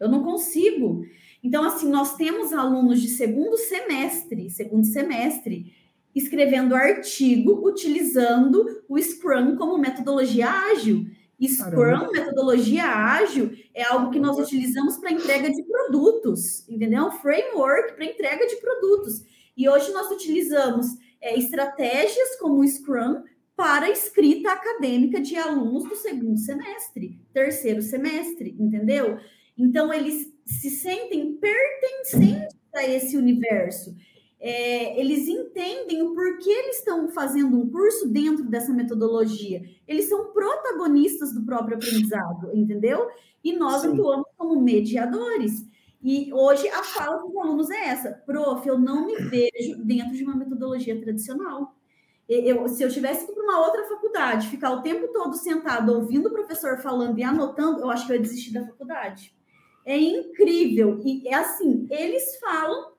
Eu não consigo. Então, assim, nós temos alunos de segundo semestre, segundo semestre, escrevendo artigo utilizando o Scrum como metodologia ágil. Scrum, Caramba. metodologia ágil, é algo que nós utilizamos para entrega de produtos, entendeu? Framework para entrega de produtos. E hoje nós utilizamos é, estratégias como o Scrum para escrita acadêmica de alunos do segundo semestre, terceiro semestre, entendeu? Então, eles se sentem pertencentes a esse universo é, eles entendem o porquê eles estão fazendo um curso dentro dessa metodologia. Eles são protagonistas do próprio aprendizado, entendeu? E nós Sim. atuamos como mediadores. E hoje a fala dos alunos é essa: prof, eu não me vejo dentro de uma metodologia tradicional. Eu, se eu tivesse que ir para uma outra faculdade, ficar o tempo todo sentado ouvindo o professor falando e anotando, eu acho que eu ia desistir da faculdade. É incrível. E é assim, eles falam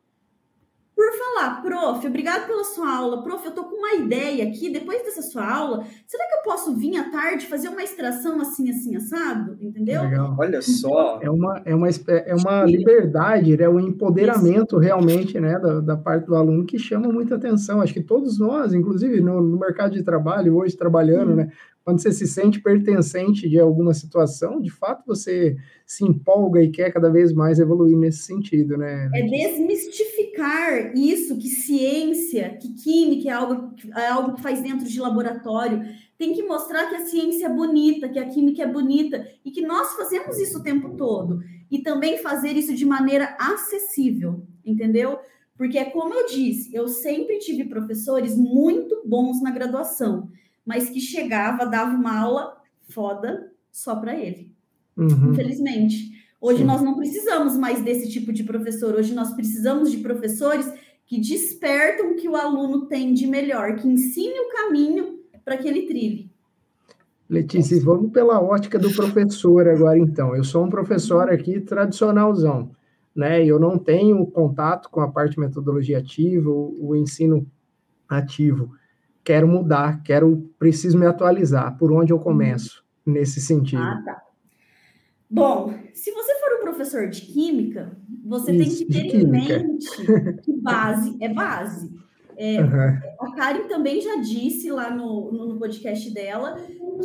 por falar, prof, obrigado pela sua aula. Prof, eu tô com uma ideia aqui, depois dessa sua aula, será que eu posso vir à tarde fazer uma extração assim, assim, assado? Entendeu? Legal. Olha só. É uma, é uma, é uma liberdade, é né? um empoderamento Isso. realmente, né, da, da, parte do aluno que chama muita atenção. Acho que todos nós, inclusive no, no mercado de trabalho, hoje trabalhando, hum. né, quando você se sente pertencente de alguma situação, de fato você se empolga e quer cada vez mais evoluir nesse sentido, né? É desmistificar isso, que ciência, que química é algo, é algo que faz dentro de laboratório. Tem que mostrar que a ciência é bonita, que a química é bonita e que nós fazemos isso o tempo todo. E também fazer isso de maneira acessível, entendeu? Porque é como eu disse, eu sempre tive professores muito bons na graduação mas que chegava, dava uma aula foda só para ele. Uhum. Infelizmente. Hoje Sim. nós não precisamos mais desse tipo de professor. Hoje nós precisamos de professores que despertam o que o aluno tem de melhor, que ensine o caminho para que ele trilhe. Letícia, vamos pela ótica do professor agora, então. Eu sou um professor aqui tradicionalzão, né? Eu não tenho contato com a parte de metodologia ativa, o, o ensino ativo quero mudar, quero, preciso me atualizar. Por onde eu começo nesse sentido? Ah, tá. Bom, se você for um professor de química, você Isso, tem que ter em mente que base é base. É, uhum. A Karen também já disse lá no, no, podcast dela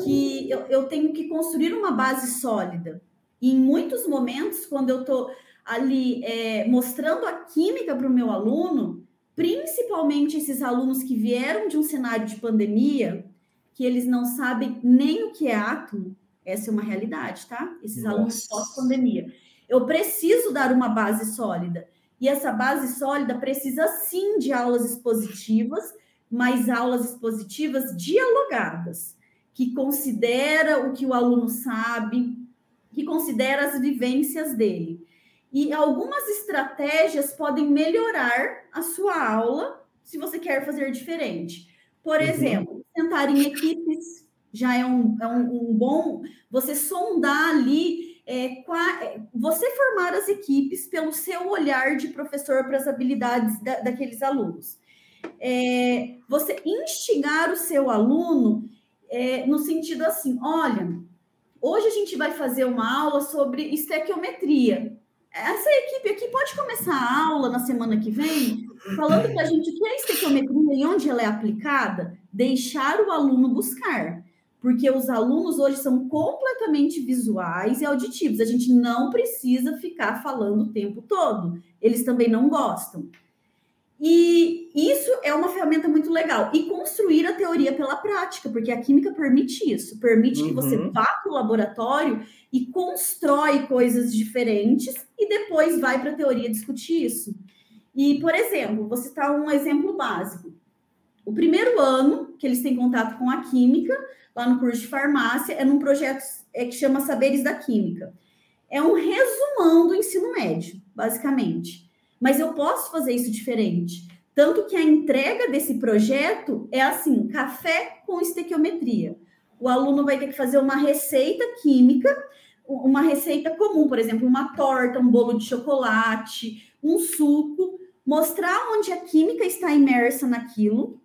que eu, eu, tenho que construir uma base sólida. E em muitos momentos, quando eu estou ali é, mostrando a química para o meu aluno, principalmente esses alunos que vieram de um cenário de pandemia, que eles não sabem nem o que é átomo, essa é uma realidade, tá? Esses Nossa. alunos pós-pandemia. Eu preciso dar uma base sólida. E essa base sólida precisa sim de aulas expositivas, mas aulas expositivas dialogadas, que considera o que o aluno sabe, que considera as vivências dele. E algumas estratégias podem melhorar a sua aula se você quer fazer diferente. Por uhum. exemplo, sentar em equipes já é um, é um, um bom. Você sondar ali, é, qua, é, você formar as equipes pelo seu olhar de professor para as habilidades da, daqueles alunos. É, você instigar o seu aluno é, no sentido assim: olha, hoje a gente vai fazer uma aula sobre estequiometria essa equipe aqui pode começar a aula na semana que vem falando para a gente o que é estequiometria e onde ela é aplicada, deixar o aluno buscar. Porque os alunos hoje são completamente visuais e auditivos. A gente não precisa ficar falando o tempo todo. Eles também não gostam. E isso é uma ferramenta muito legal. E construir a teoria pela prática, porque a química permite isso. Permite uhum. que você uhum. vá para o laboratório e constrói coisas diferentes e depois vai para a teoria discutir isso. E, por exemplo, vou citar um exemplo básico. O primeiro ano que eles têm contato com a química, lá no curso de farmácia, é num projeto é, que chama Saberes da Química. É um resumão do ensino médio, basicamente. Mas eu posso fazer isso diferente. Tanto que a entrega desse projeto é assim: café com estequiometria. O aluno vai ter que fazer uma receita química uma receita comum, por exemplo, uma torta, um bolo de chocolate, um suco, mostrar onde a química está imersa naquilo,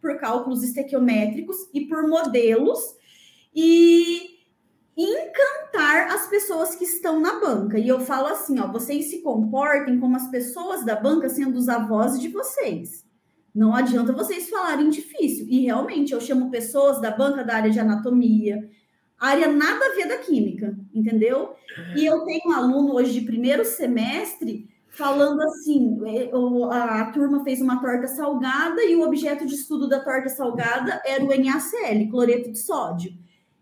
por cálculos estequiométricos e por modelos, e encantar as pessoas que estão na banca. E eu falo assim, ó, vocês se comportem como as pessoas da banca sendo os avós de vocês. Não adianta vocês falarem difícil. E realmente eu chamo pessoas da banca da área de anatomia, área nada a ver da química, entendeu? E eu tenho um aluno hoje de primeiro semestre falando assim: é, a turma fez uma torta salgada e o objeto de estudo da torta salgada era o NaCl, cloreto de sódio.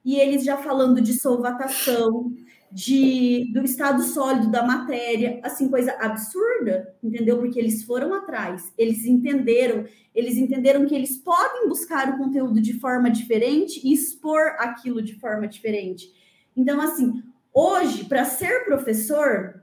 E eles já falando de solvatação, de, do estado sólido da matéria, assim, coisa absurda, entendeu? Porque eles foram atrás, eles entenderam, eles entenderam que eles podem buscar o conteúdo de forma diferente e expor aquilo de forma diferente. Então, assim, hoje, para ser professor,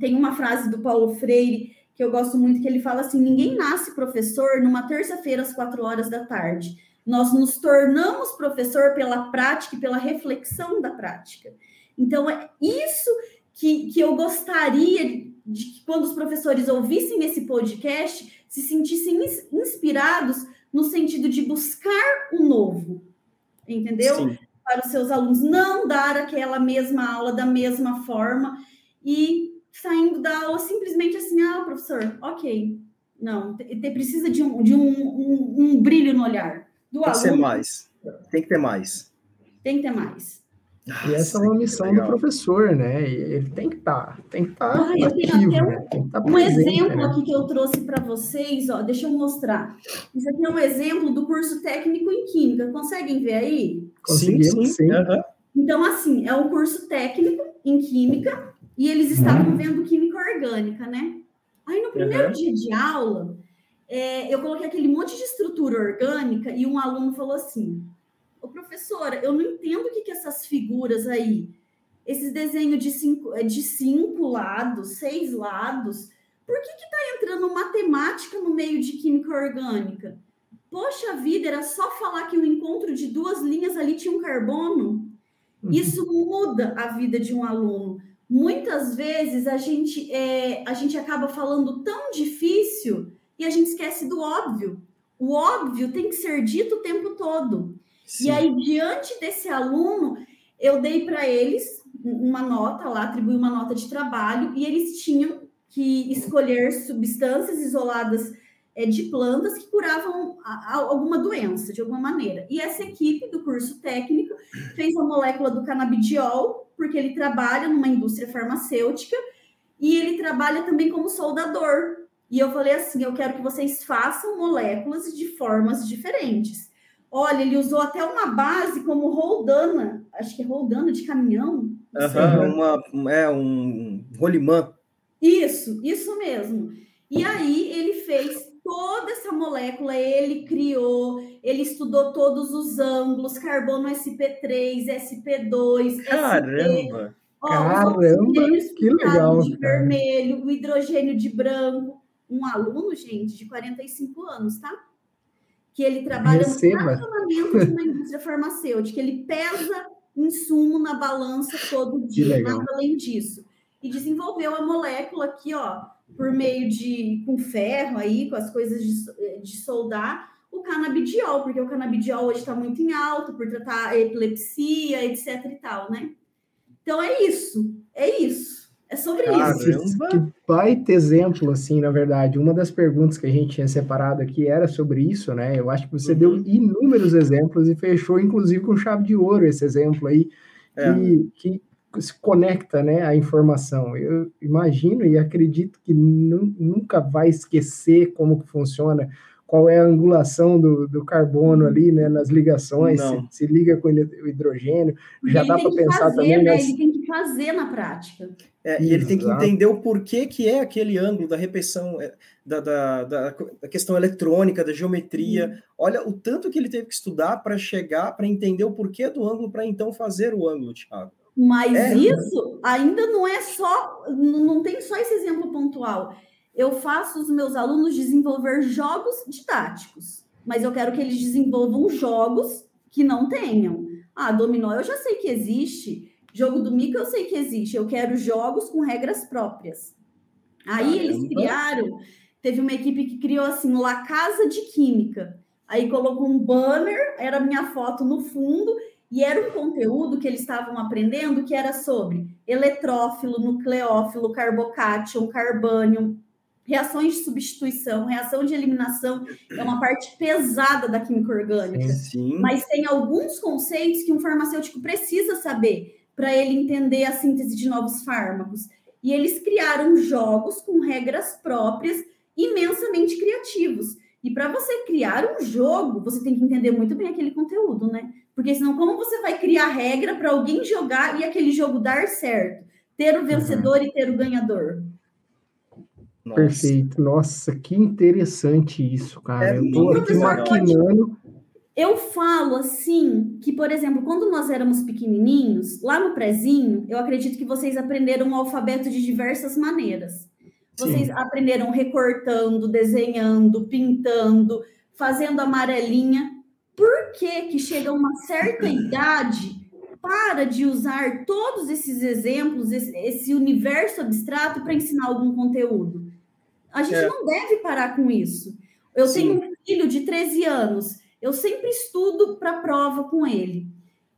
tem uma frase do Paulo Freire que eu gosto muito, que ele fala assim: ninguém nasce professor numa terça-feira às quatro horas da tarde. Nós nos tornamos professor pela prática e pela reflexão da prática. Então, é isso que, que eu gostaria de que quando os professores ouvissem esse podcast, se sentissem inspirados no sentido de buscar o novo, entendeu? Sim. Para os seus alunos, não dar aquela mesma aula da mesma forma e saindo da aula simplesmente assim, ah, professor, ok. Não, te, precisa de, um, de um, um, um brilho no olhar do Tem aluno. Tem que ser mais. Tem que ter mais. Tem que ter mais. E essa é uma missão do professor, né? ele tem que estar, tá, tem que estar. Tá ah, eu tenho até um, tá presente, exemplo né? aqui que eu trouxe para vocês, ó. Deixa eu mostrar. Isso aqui é um exemplo do curso técnico em química. Conseguem ver aí? Conseguimos, sim. sim. Uhum. Então, assim, é um curso técnico em química e eles estavam uhum. vendo química orgânica, né? Aí no primeiro uhum. dia de aula, é, eu coloquei aquele monte de estrutura orgânica e um aluno falou assim: Ô, professora, eu não entendo o que, que essas figuras aí, esses desenhos de cinco, é, de cinco lados, seis lados, por que está entrando matemática no meio de química orgânica? Poxa vida, era só falar que o encontro de duas linhas ali tinha um carbono. Uhum. Isso muda a vida de um aluno. Muitas vezes a gente, é, a gente acaba falando tão difícil e a gente esquece do óbvio. O óbvio tem que ser dito o tempo todo. Sim. E aí, diante desse aluno, eu dei para eles uma nota lá, atribuí uma nota de trabalho, e eles tinham que escolher substâncias isoladas é, de plantas que curavam a, a, alguma doença, de alguma maneira. E essa equipe do curso técnico fez a molécula do canabidiol, porque ele trabalha numa indústria farmacêutica, e ele trabalha também como soldador. E eu falei assim: eu quero que vocês façam moléculas de formas diferentes. Olha, ele usou até uma base como roldana, acho que é roldana de caminhão. Uhum, uma, é um rolimã. Isso, isso mesmo. E aí ele fez toda essa molécula, ele criou, ele estudou todos os ângulos, carbono SP3, SP2, Caramba! SP, ó, Caramba, que legal! De cara. vermelho, o hidrogênio de branco. Um aluno, gente, de 45 anos, tá? Que ele trabalha Receba. no tratamento de uma indústria farmacêutica, ele pesa insumo na balança todo dia, nada além disso. E desenvolveu a molécula aqui, ó, por meio de com ferro aí, com as coisas de, de soldar, o canabidiol, porque o canabidiol hoje está muito em alta por tratar epilepsia, etc e tal, né? Então é isso, é isso. É sobre Caramba. isso. Que baita exemplo, assim, na verdade. Uma das perguntas que a gente tinha separado aqui era sobre isso, né? Eu acho que você uhum. deu inúmeros exemplos e fechou, inclusive, com chave de ouro esse exemplo aí, é. que, que se conecta né, à informação. Eu imagino e acredito que nunca vai esquecer como que funciona qual é a angulação do, do carbono uhum. ali, né, nas ligações, se, se, liga com o hidrogênio, já dá para pensar fazer, também... Né? Nas... Fazer na prática. É, e ele tem que entender o porquê que é aquele ângulo da repetição, é, da, da, da, da questão eletrônica, da geometria. Hum. Olha o tanto que ele teve que estudar para chegar, para entender o porquê do ângulo, para então fazer o ângulo, Thiago. Mas é. isso ainda não é só, não tem só esse exemplo pontual eu faço os meus alunos desenvolver jogos didáticos, mas eu quero que eles desenvolvam jogos que não tenham. Ah, dominó eu já sei que existe, jogo do mico eu sei que existe, eu quero jogos com regras próprias. Aí Caramba. eles criaram, teve uma equipe que criou assim, La Casa de Química. Aí colocou um banner, era minha foto no fundo, e era um conteúdo que eles estavam aprendendo que era sobre eletrófilo, nucleófilo, carbocátion, carbânium, reações de substituição, reação de eliminação é uma parte pesada da química orgânica. Sim. Mas tem alguns conceitos que um farmacêutico precisa saber para ele entender a síntese de novos fármacos. E eles criaram jogos com regras próprias imensamente criativos. E para você criar um jogo, você tem que entender muito bem aquele conteúdo, né? Porque senão, como você vai criar regra para alguém jogar e aquele jogo dar certo? Ter o vencedor uhum. e ter o ganhador. Nossa. Perfeito. Nossa, que interessante isso, cara. É eu tô aqui maquinando. Eu falo assim que, por exemplo, quando nós éramos pequenininhos, lá no prezinho, eu acredito que vocês aprenderam o alfabeto de diversas maneiras. Vocês Sim. aprenderam recortando, desenhando, pintando, fazendo amarelinha. Por que que chega uma certa idade para de usar todos esses exemplos, esse, universo abstrato para ensinar algum conteúdo. A gente é. não deve parar com isso. Eu Sim. tenho um filho de 13 anos, eu sempre estudo para a prova com ele.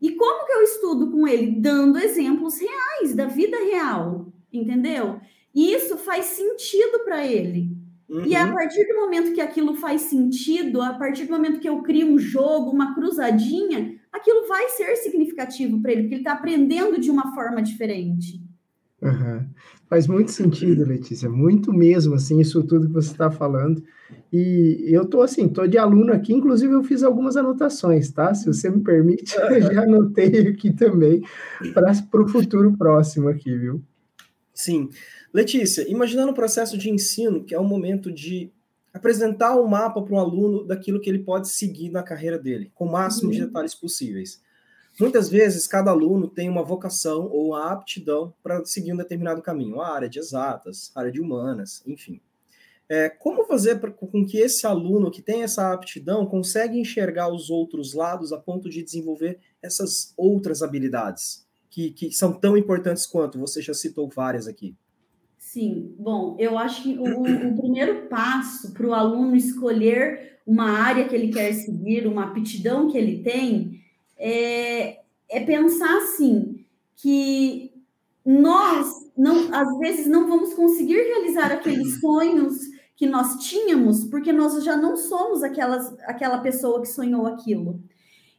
E como que eu estudo com ele? Dando exemplos reais, da vida real, entendeu? E isso faz sentido para ele. Uhum. E a uhum. partir do momento que aquilo faz sentido, a partir do momento que eu crio um jogo, uma cruzadinha, aquilo vai ser significativo para ele, porque ele está aprendendo de uma forma diferente. Uhum. Faz muito sentido, Letícia, muito mesmo, assim, isso tudo que você está falando. E eu tô assim, tô de aluno aqui, inclusive eu fiz algumas anotações, tá? Se você me permite, eu já anotei aqui também para o futuro próximo aqui, viu? Sim. Letícia, imaginando o processo de ensino, que é o momento de apresentar o um mapa para o aluno daquilo que ele pode seguir na carreira dele, com o máximo uhum. de detalhes possíveis. Muitas vezes, cada aluno tem uma vocação ou a aptidão para seguir um determinado caminho, a área de exatas, área de humanas, enfim. É, como fazer pra, com que esse aluno que tem essa aptidão consegue enxergar os outros lados a ponto de desenvolver essas outras habilidades que, que são tão importantes quanto? Você já citou várias aqui. Sim, bom, eu acho que o, o primeiro passo para o aluno escolher uma área que ele quer seguir, uma aptidão que ele tem, é, é pensar assim, que nós, não, às vezes, não vamos conseguir realizar aqueles sonhos que nós tínhamos, porque nós já não somos aquelas, aquela pessoa que sonhou aquilo.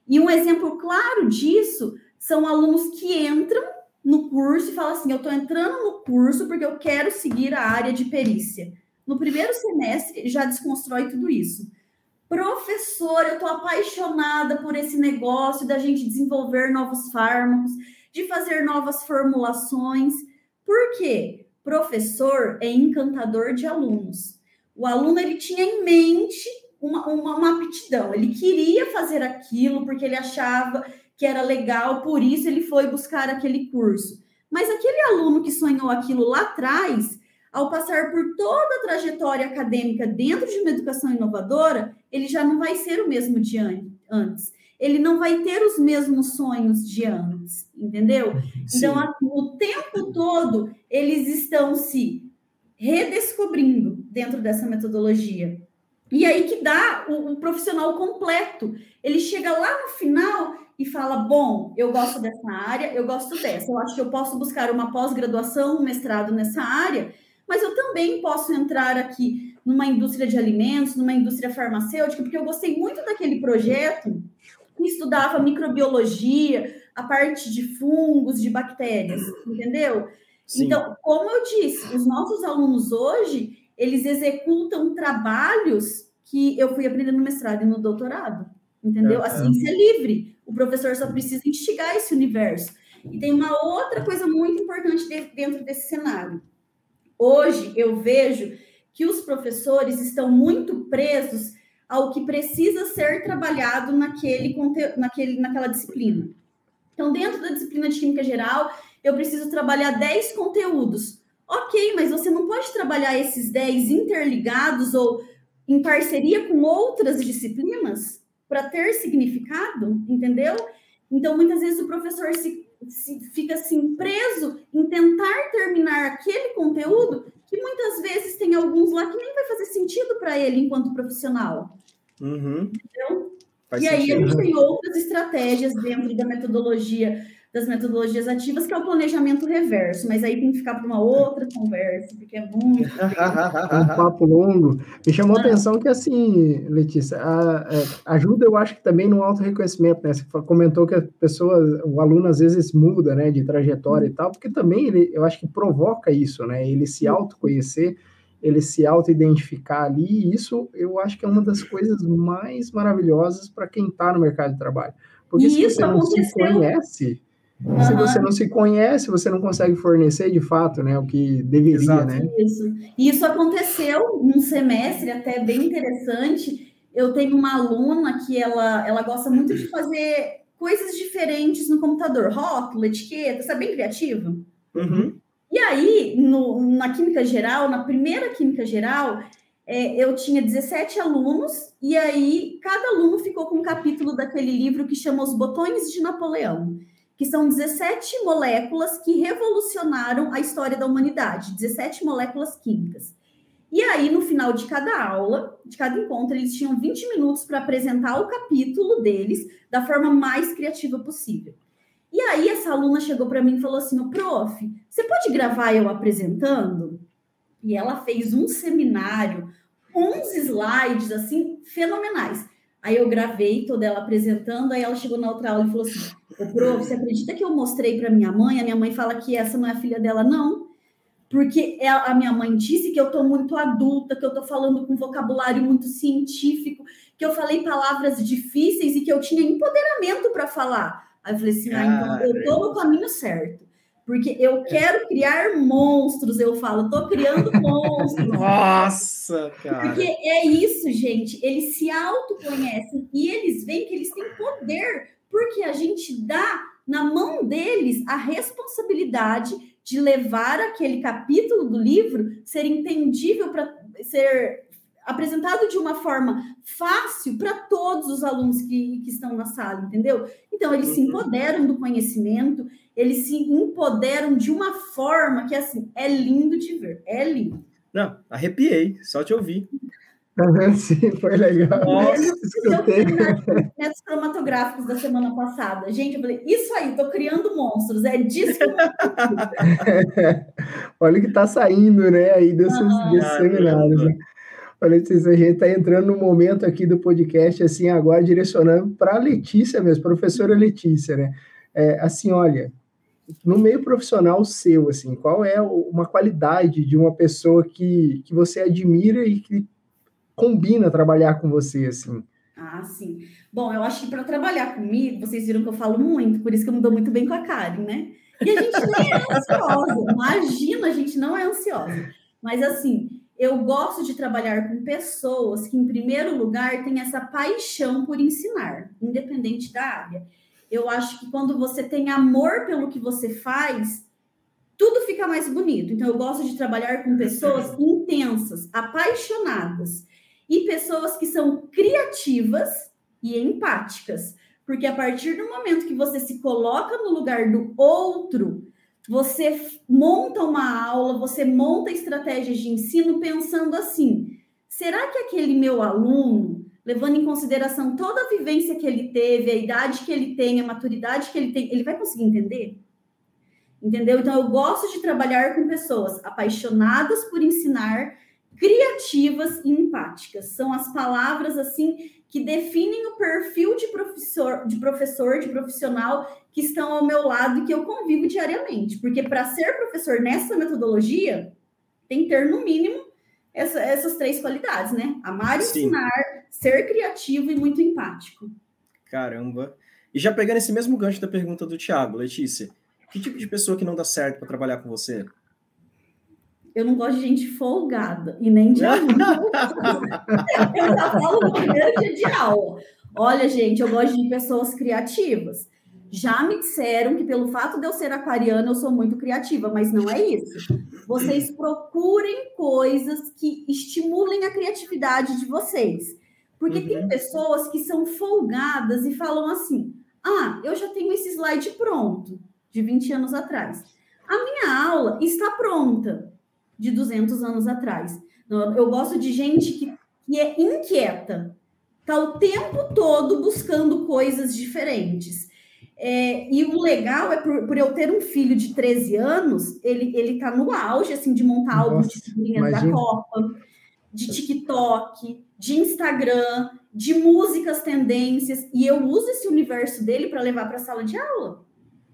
E um exemplo claro disso são alunos que entram no curso e fala assim: eu estou entrando no curso porque eu quero seguir a área de perícia. No primeiro semestre já desconstrói tudo isso. Professor, eu estou apaixonada por esse negócio da gente desenvolver novos fármacos, de fazer novas formulações. Por quê? Professor é encantador de alunos. O aluno ele tinha em mente uma, uma, uma aptidão, ele queria fazer aquilo porque ele achava que era legal, por isso ele foi buscar aquele curso. Mas aquele aluno que sonhou aquilo lá atrás, ao passar por toda a trajetória acadêmica dentro de uma educação inovadora, ele já não vai ser o mesmo de antes. Ele não vai ter os mesmos sonhos de antes, entendeu? Sim. Então, o tempo todo, eles estão se redescobrindo dentro dessa metodologia. E aí que dá o, o profissional completo. Ele chega lá no final e fala: bom, eu gosto dessa área, eu gosto dessa. Eu acho que eu posso buscar uma pós-graduação, um mestrado nessa área, mas eu também posso entrar aqui numa indústria de alimentos, numa indústria farmacêutica, porque eu gostei muito daquele projeto que estudava microbiologia, a parte de fungos, de bactérias, entendeu? Sim. Então, como eu disse, os nossos alunos hoje, eles executam trabalhos que eu fui aprendendo no mestrado e no doutorado, entendeu? A ciência é livre. O professor só precisa instigar esse universo. E tem uma outra coisa muito importante dentro desse cenário. Hoje eu vejo que os professores estão muito presos ao que precisa ser trabalhado naquele, naquele, naquela disciplina. Então, dentro da disciplina de Química Geral, eu preciso trabalhar 10 conteúdos. Ok, mas você não pode trabalhar esses 10 interligados ou em parceria com outras disciplinas? para ter significado, entendeu? Então, muitas vezes o professor se, se, fica assim preso em tentar terminar aquele conteúdo que muitas vezes tem alguns lá que nem vai fazer sentido para ele enquanto profissional. Uhum. Entendeu? Faz e sentido. aí a gente tem outras estratégias dentro da metodologia das metodologias ativas, que é o planejamento reverso, mas aí tem que ficar para uma outra conversa, porque é muito. um papo longo. Me chamou a atenção que, assim, Letícia, a, a é, ajuda, eu acho que também no auto-reconhecimento, né? Você comentou que a pessoa, o aluno às vezes muda, né, de trajetória e tal, porque também ele, eu acho que provoca isso, né? Ele se autoconhecer, ele se auto-identificar ali, e isso eu acho que é uma das coisas mais maravilhosas para quem está no mercado de trabalho. Porque e se você não aconteceu. se conhece Uhum. Se você não se conhece, você não consegue fornecer de fato, né, o que deveria, Exato. né? Isso. E isso aconteceu num semestre até bem interessante. Eu tenho uma aluna que ela, ela gosta muito de fazer coisas diferentes no computador, rótulo, etiqueta, sabe, bem criativa. Uhum. E aí, no, na química geral, na primeira química geral, é, eu tinha 17 alunos, e aí cada aluno ficou com um capítulo daquele livro que chama Os Botões de Napoleão que são 17 moléculas que revolucionaram a história da humanidade, 17 moléculas químicas. E aí, no final de cada aula, de cada encontro, eles tinham 20 minutos para apresentar o capítulo deles da forma mais criativa possível. E aí, essa aluna chegou para mim e falou assim: Prof, você pode gravar eu apresentando? E ela fez um seminário, uns slides assim fenomenais. Aí eu gravei toda ela apresentando, aí ela chegou na outra aula e falou assim: Ô, prof, você acredita que eu mostrei para minha mãe? A minha mãe fala que essa não é a filha dela, não. Porque ela, a minha mãe disse que eu estou muito adulta, que eu estou falando com vocabulário muito científico, que eu falei palavras difíceis e que eu tinha empoderamento para falar. Aí eu falei assim: ah, então eu estou no caminho certo. Porque eu quero criar monstros, eu falo, tô criando monstros. Nossa, cara. Porque é isso, gente. Eles se autoconhecem e eles veem que eles têm poder, porque a gente dá na mão deles a responsabilidade de levar aquele capítulo do livro ser entendível para ser apresentado de uma forma fácil para todos os alunos que, que estão na sala, entendeu? Então, eles se uhum. empoderam do conhecimento, eles se empoderam de uma forma que, assim, é lindo de ver, é lindo. Não, arrepiei, só te ouvir. Sim, foi legal. Nossa, escutei. Métodos cromatográficos da semana passada. Gente, eu falei, isso aí, tô criando monstros, é disso que eu Olha que tá saindo, né, aí desses, ah, desses seminários. Né? Olha, a gente está entrando no momento aqui do podcast, assim, agora direcionando para a Letícia mesmo, professora Letícia, né? É, assim, olha, no meio profissional seu, assim, qual é uma qualidade de uma pessoa que, que você admira e que combina trabalhar com você, assim? Ah, sim. Bom, eu acho que para trabalhar comigo, vocês viram que eu falo muito, por isso que eu me dou muito bem com a Karen, né? E a gente nem é ansiosa, imagina, a gente não é ansiosa. Mas assim, eu gosto de trabalhar com pessoas que, em primeiro lugar, têm essa paixão por ensinar, independente da área. Eu acho que quando você tem amor pelo que você faz, tudo fica mais bonito. Então, eu gosto de trabalhar com pessoas intensas, apaixonadas e pessoas que são criativas e empáticas. Porque a partir do momento que você se coloca no lugar do outro, você monta uma aula, você monta estratégias de ensino pensando assim: será que aquele meu aluno, levando em consideração toda a vivência que ele teve, a idade que ele tem, a maturidade que ele tem, ele vai conseguir entender? Entendeu? Então, eu gosto de trabalhar com pessoas apaixonadas por ensinar, criativas e empáticas. São as palavras assim que definem o perfil de professor, de professor, de profissional que estão ao meu lado e que eu convivo diariamente. Porque para ser professor nessa metodologia, tem que ter, no mínimo, essa, essas três qualidades, né? Amar, Sim. ensinar, ser criativo e muito empático. Caramba. E já pegando esse mesmo gancho da pergunta do Thiago, Letícia, que tipo de pessoa que não dá certo para trabalhar com você? Eu não gosto de gente folgada e nem de aluno. eu já falo no primeiro dia de aula. Olha, gente, eu gosto de pessoas criativas. Já me disseram que pelo fato de eu ser aquariana, eu sou muito criativa, mas não é isso. Vocês procurem coisas que estimulem a criatividade de vocês. Porque uhum. tem pessoas que são folgadas e falam assim: ah, eu já tenho esse slide pronto, de 20 anos atrás. A minha aula está pronta de 200 anos atrás. Eu gosto de gente que, que é inquieta, está o tempo todo buscando coisas diferentes. É, e o legal é por, por, eu ter um filho de 13 anos, ele, ele tá no auge assim, de montar álbum de figurinhas da Copa, de TikTok, de Instagram, de músicas tendências, e eu uso esse universo dele para levar para a sala de aula.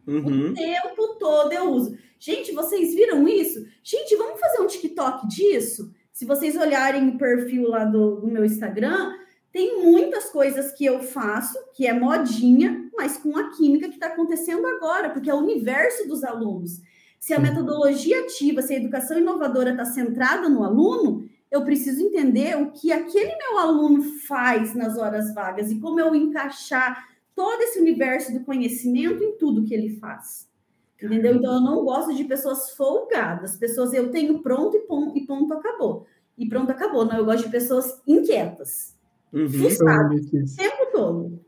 Uhum. O tempo todo eu uso. Gente, vocês viram isso? Gente, vamos fazer um TikTok disso? Se vocês olharem o perfil lá do, do meu Instagram, tem muitas coisas que eu faço, que é modinha, mas com a química que está acontecendo agora, porque é o universo dos alunos. Se a metodologia ativa, se a educação inovadora está centrada no aluno, eu preciso entender o que aquele meu aluno faz nas horas vagas e como eu encaixar todo esse universo do conhecimento em tudo que ele faz. Entendeu? Então eu não gosto de pessoas folgadas, pessoas eu tenho pronto e ponto, e ponto acabou. E pronto acabou. Não, eu gosto de pessoas inquietas, uhum. frustradas, o tempo todo.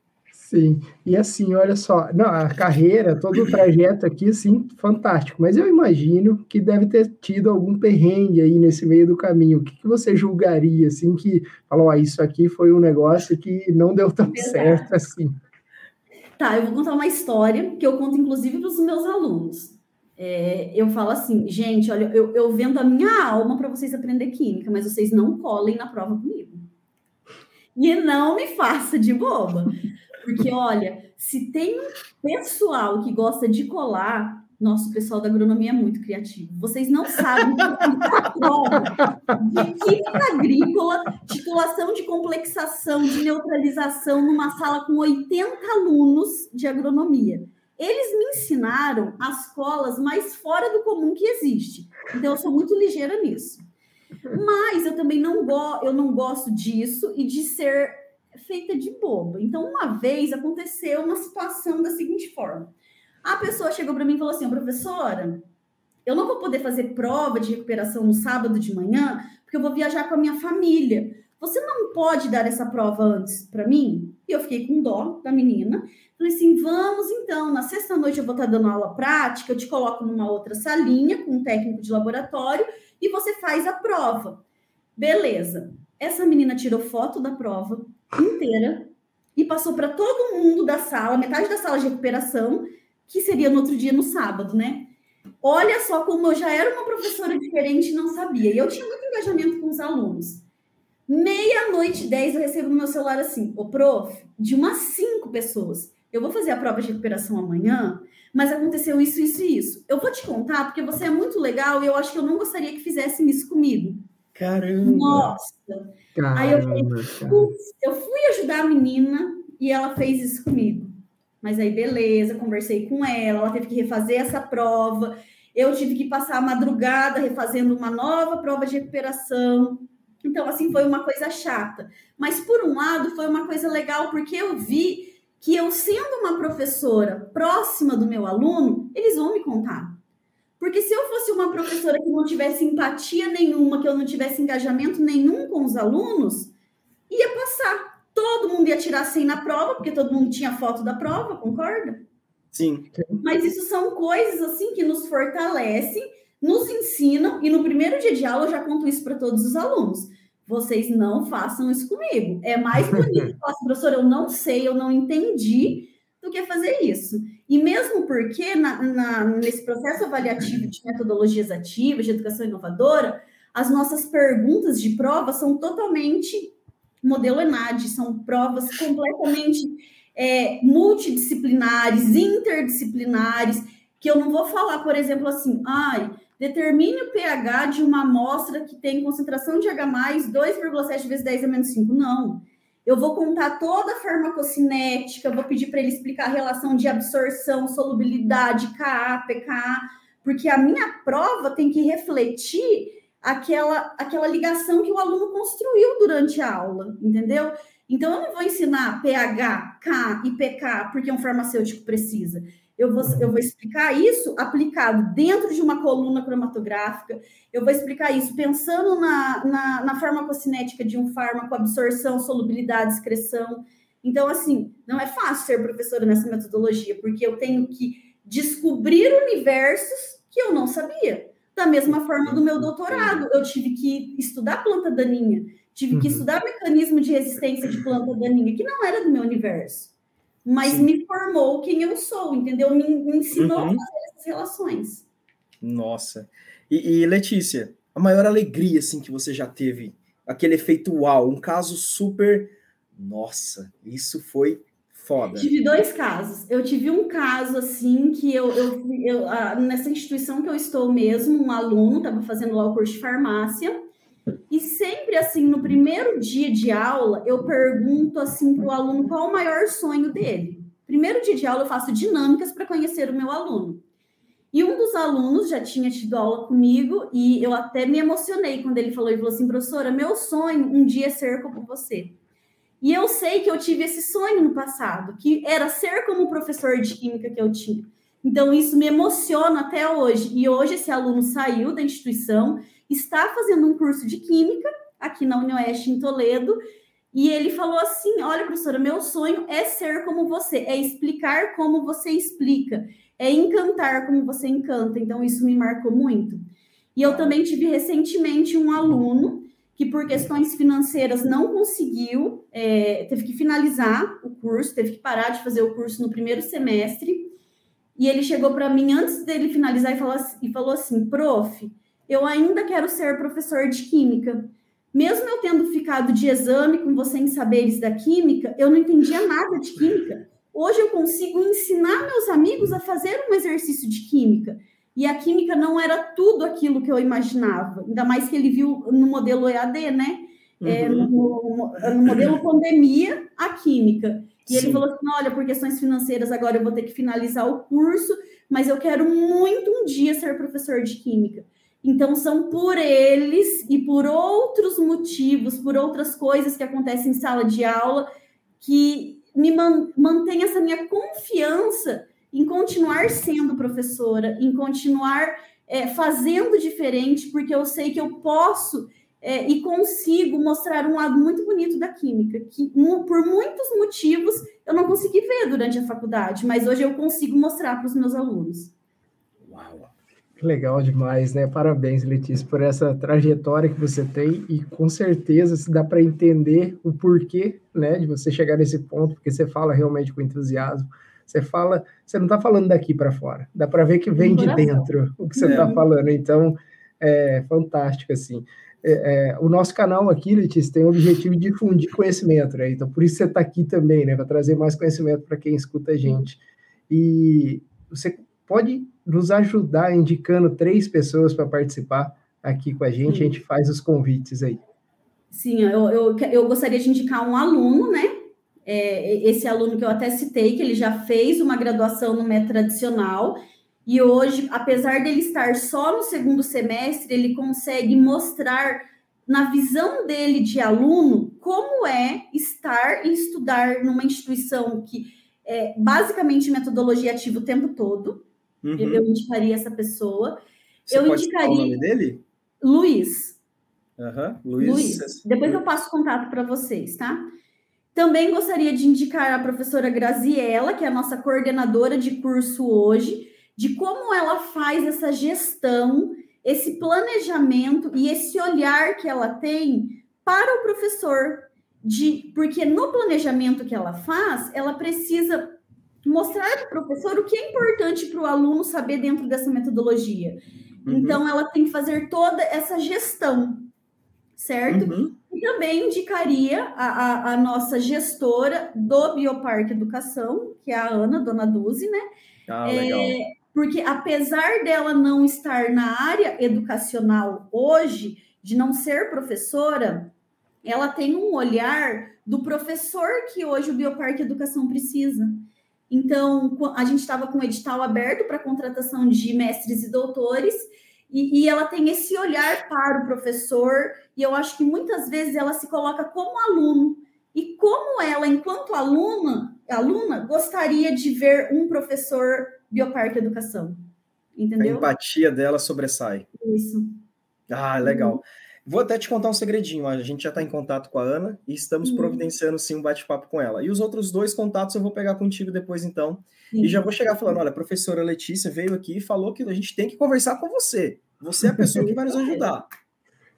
Sim, e assim, olha só, não, a carreira, todo o trajeto aqui, assim, fantástico, mas eu imagino que deve ter tido algum perrengue aí nesse meio do caminho. O que, que você julgaria, assim, que falou, ah, isso aqui foi um negócio que não deu tão certo assim? Tá, eu vou contar uma história que eu conto, inclusive, para os meus alunos. É, eu falo assim, gente, olha, eu, eu vendo a minha alma para vocês aprender química, mas vocês não colem na prova comigo. E não me faça de boba. Porque, olha, se tem pessoal que gosta de colar, nosso pessoal da agronomia é muito criativo. Vocês não sabem prova de química agrícola, titulação de complexação, de neutralização numa sala com 80 alunos de agronomia. Eles me ensinaram as colas mais fora do comum que existe. Então, eu sou muito ligeira nisso. Mas eu também não, go eu não gosto disso e de ser feita de boba. Então, uma vez aconteceu uma situação da seguinte forma: a pessoa chegou para mim e falou assim, professora, eu não vou poder fazer prova de recuperação no sábado de manhã, porque eu vou viajar com a minha família. Você não pode dar essa prova antes para mim? E eu fiquei com dó da menina. Falei assim: vamos então, na sexta-noite eu vou estar tá dando aula prática, eu te coloco numa outra salinha com um técnico de laboratório e você faz a prova. Beleza. Essa menina tirou foto da prova, inteira e passou para todo mundo da sala, metade da sala de recuperação, que seria no outro dia, no sábado, né? Olha só como eu já era uma professora diferente e não sabia. E eu tinha muito engajamento com os alunos. Meia-noite, dez, eu recebo no meu celular assim, o prof, de umas cinco pessoas. Eu vou fazer a prova de recuperação amanhã, mas aconteceu isso, isso e isso. Eu vou te contar porque você é muito legal e eu acho que eu não gostaria que fizessem isso comigo. Caramba! Nossa! Caramba, Aí eu falei, eu fui ajudar a menina e ela fez isso comigo. Mas aí, beleza, conversei com ela, ela teve que refazer essa prova. Eu tive que passar a madrugada refazendo uma nova prova de recuperação. Então, assim, foi uma coisa chata. Mas, por um lado, foi uma coisa legal, porque eu vi que eu, sendo uma professora próxima do meu aluno, eles vão me contar. Porque se eu fosse uma professora que não tivesse empatia nenhuma, que eu não tivesse engajamento nenhum com os alunos, ia passar. Todo mundo ia tirar 100 na prova, porque todo mundo tinha foto da prova, concorda? Sim. Mas isso são coisas assim que nos fortalecem, nos ensinam, e no primeiro dia de aula eu já conto isso para todos os alunos. Vocês não façam isso comigo. É mais bonito falar assim, professor, eu não sei, eu não entendi, do que fazer isso. E mesmo porque na, na, nesse processo avaliativo de metodologias ativas, de educação inovadora, as nossas perguntas de prova são totalmente modelo ENAD, são provas completamente é, multidisciplinares, interdisciplinares, que eu não vou falar, por exemplo, assim, ai, determine o pH de uma amostra que tem concentração de H+, 2,7 vezes 10 a menos 5. Não. Eu vou contar toda a farmacocinética, vou pedir para ele explicar a relação de absorção, solubilidade, Ka, pKa, porque a minha prova tem que refletir aquela, aquela ligação que o aluno construiu durante a aula, entendeu? Então, eu não vou ensinar pH, K e pK porque um farmacêutico precisa eu vou, eu vou explicar isso aplicado dentro de uma coluna cromatográfica, eu vou explicar isso pensando na, na, na farmacocinética de um fármaco, absorção, solubilidade, excreção. Então, assim, não é fácil ser professora nessa metodologia, porque eu tenho que descobrir universos que eu não sabia. Da mesma forma do meu doutorado, eu tive que estudar planta daninha, tive que uhum. estudar mecanismo de resistência de planta daninha, que não era do meu universo mas Sim. me formou quem eu sou, entendeu? Me, me ensinou uhum. a fazer essas relações. Nossa. E, e, Letícia, a maior alegria assim que você já teve, aquele efeito uau, um caso super, nossa, isso foi foda. Tive dois casos. Eu tive um caso assim que eu, eu, eu nessa instituição que eu estou mesmo, um aluno estava fazendo lá o curso de farmácia e sempre assim, no primeiro dia de aula, eu pergunto assim para o aluno qual o maior sonho dele. Primeiro dia de aula eu faço dinâmicas para conhecer o meu aluno. E um dos alunos já tinha tido aula comigo e eu até me emocionei quando ele falou e falou assim, professora, meu sonho um dia é ser como você. E eu sei que eu tive esse sonho no passado, que era ser como o professor de química que eu tinha. Então isso me emociona até hoje. E hoje esse aluno saiu da instituição está fazendo um curso de Química aqui na Unioeste, em Toledo, E ele falou assim: Olha, professora, meu sonho é ser como você, é explicar como você explica, é encantar como você encanta. Então, isso me marcou muito. E eu também tive recentemente um aluno que, por questões financeiras, não conseguiu, é, teve que finalizar o curso, teve que parar de fazer o curso no primeiro semestre. E ele chegou para mim antes dele finalizar e falou, e falou assim: prof, eu ainda quero ser professor de química. Mesmo eu tendo ficado de exame com você em saberes da química, eu não entendia nada de química. Hoje eu consigo ensinar meus amigos a fazer um exercício de química. E a química não era tudo aquilo que eu imaginava, ainda mais que ele viu no modelo EAD, né? É, uhum. É, no, no, modelo pandemia, a química. E Sim. ele falou assim: olha, por questões financeiras, agora eu vou ter que finalizar o curso, mas eu quero muito um dia ser professor de química. Então, são por eles e por outros motivos, por outras coisas que acontecem em sala de aula, que me mantém essa minha confiança em continuar sendo professora, em continuar é, fazendo diferente, porque eu sei que eu posso é, e consigo mostrar um lado muito bonito da química, que por muitos motivos eu não consegui ver durante a faculdade, mas hoje eu consigo mostrar para os meus alunos. Uau! Legal demais, né? Parabéns, Letícia, por essa trajetória que você tem e com certeza se dá para entender o porquê, né, de você chegar nesse ponto, porque você fala realmente com entusiasmo. Você fala, você não está falando daqui para fora, dá para ver que vem de dentro o que você está é. falando. Então, é fantástico assim. É, é, o nosso canal aqui, Letícia, tem o objetivo de difundir conhecimento, né? Então, por isso você está aqui também, né? Para trazer mais conhecimento para quem escuta a gente. E você pode nos ajudar indicando três pessoas para participar aqui com a gente, Sim. a gente faz os convites aí. Sim, eu, eu, eu gostaria de indicar um aluno, né? é, esse aluno que eu até citei, que ele já fez uma graduação no método tradicional, e hoje, apesar dele estar só no segundo semestre, ele consegue mostrar na visão dele de aluno como é estar e estudar numa instituição que é basicamente metodologia ativa o tempo todo. Uhum. Eu indicaria essa pessoa. Você eu indicaria. o nome dele? Luiz. Uhum. Luiz. Luiz. Depois eu passo contato para vocês, tá? Também gostaria de indicar a professora Graziella, que é a nossa coordenadora de curso hoje, de como ela faz essa gestão, esse planejamento e esse olhar que ela tem para o professor, de porque no planejamento que ela faz, ela precisa mostrar para o professor o que é importante para o aluno saber dentro dessa metodologia. Uhum. Então, ela tem que fazer toda essa gestão, certo? Uhum. E também indicaria a, a, a, nossa gestora do Bioparque Educação, que é a Ana, dona Duzi, né? Ah, legal. É, porque apesar dela não estar na área educacional hoje, de não ser professora, ela tem um olhar do professor que hoje o Bioparque Educação precisa. Então, a gente estava com o edital aberto para contratação de mestres e doutores, e, e, ela tem esse olhar para o professor, e eu acho que muitas vezes ela se coloca como aluno. E como ela, enquanto aluna, aluna gostaria de ver um professor Bioparque Educação. Entendeu? A empatia dela sobressai. Isso. Ah, legal. Uhum. Vou até te contar um segredinho. A gente já está em contato com a Ana e estamos uhum. providenciando sim um bate-papo com ela. E os outros dois contatos eu vou pegar contigo depois, então. Sim. E já vou chegar falando: olha, a professora Letícia veio aqui e falou que a gente tem que conversar com você. Você é a pessoa que vai nos ajudar.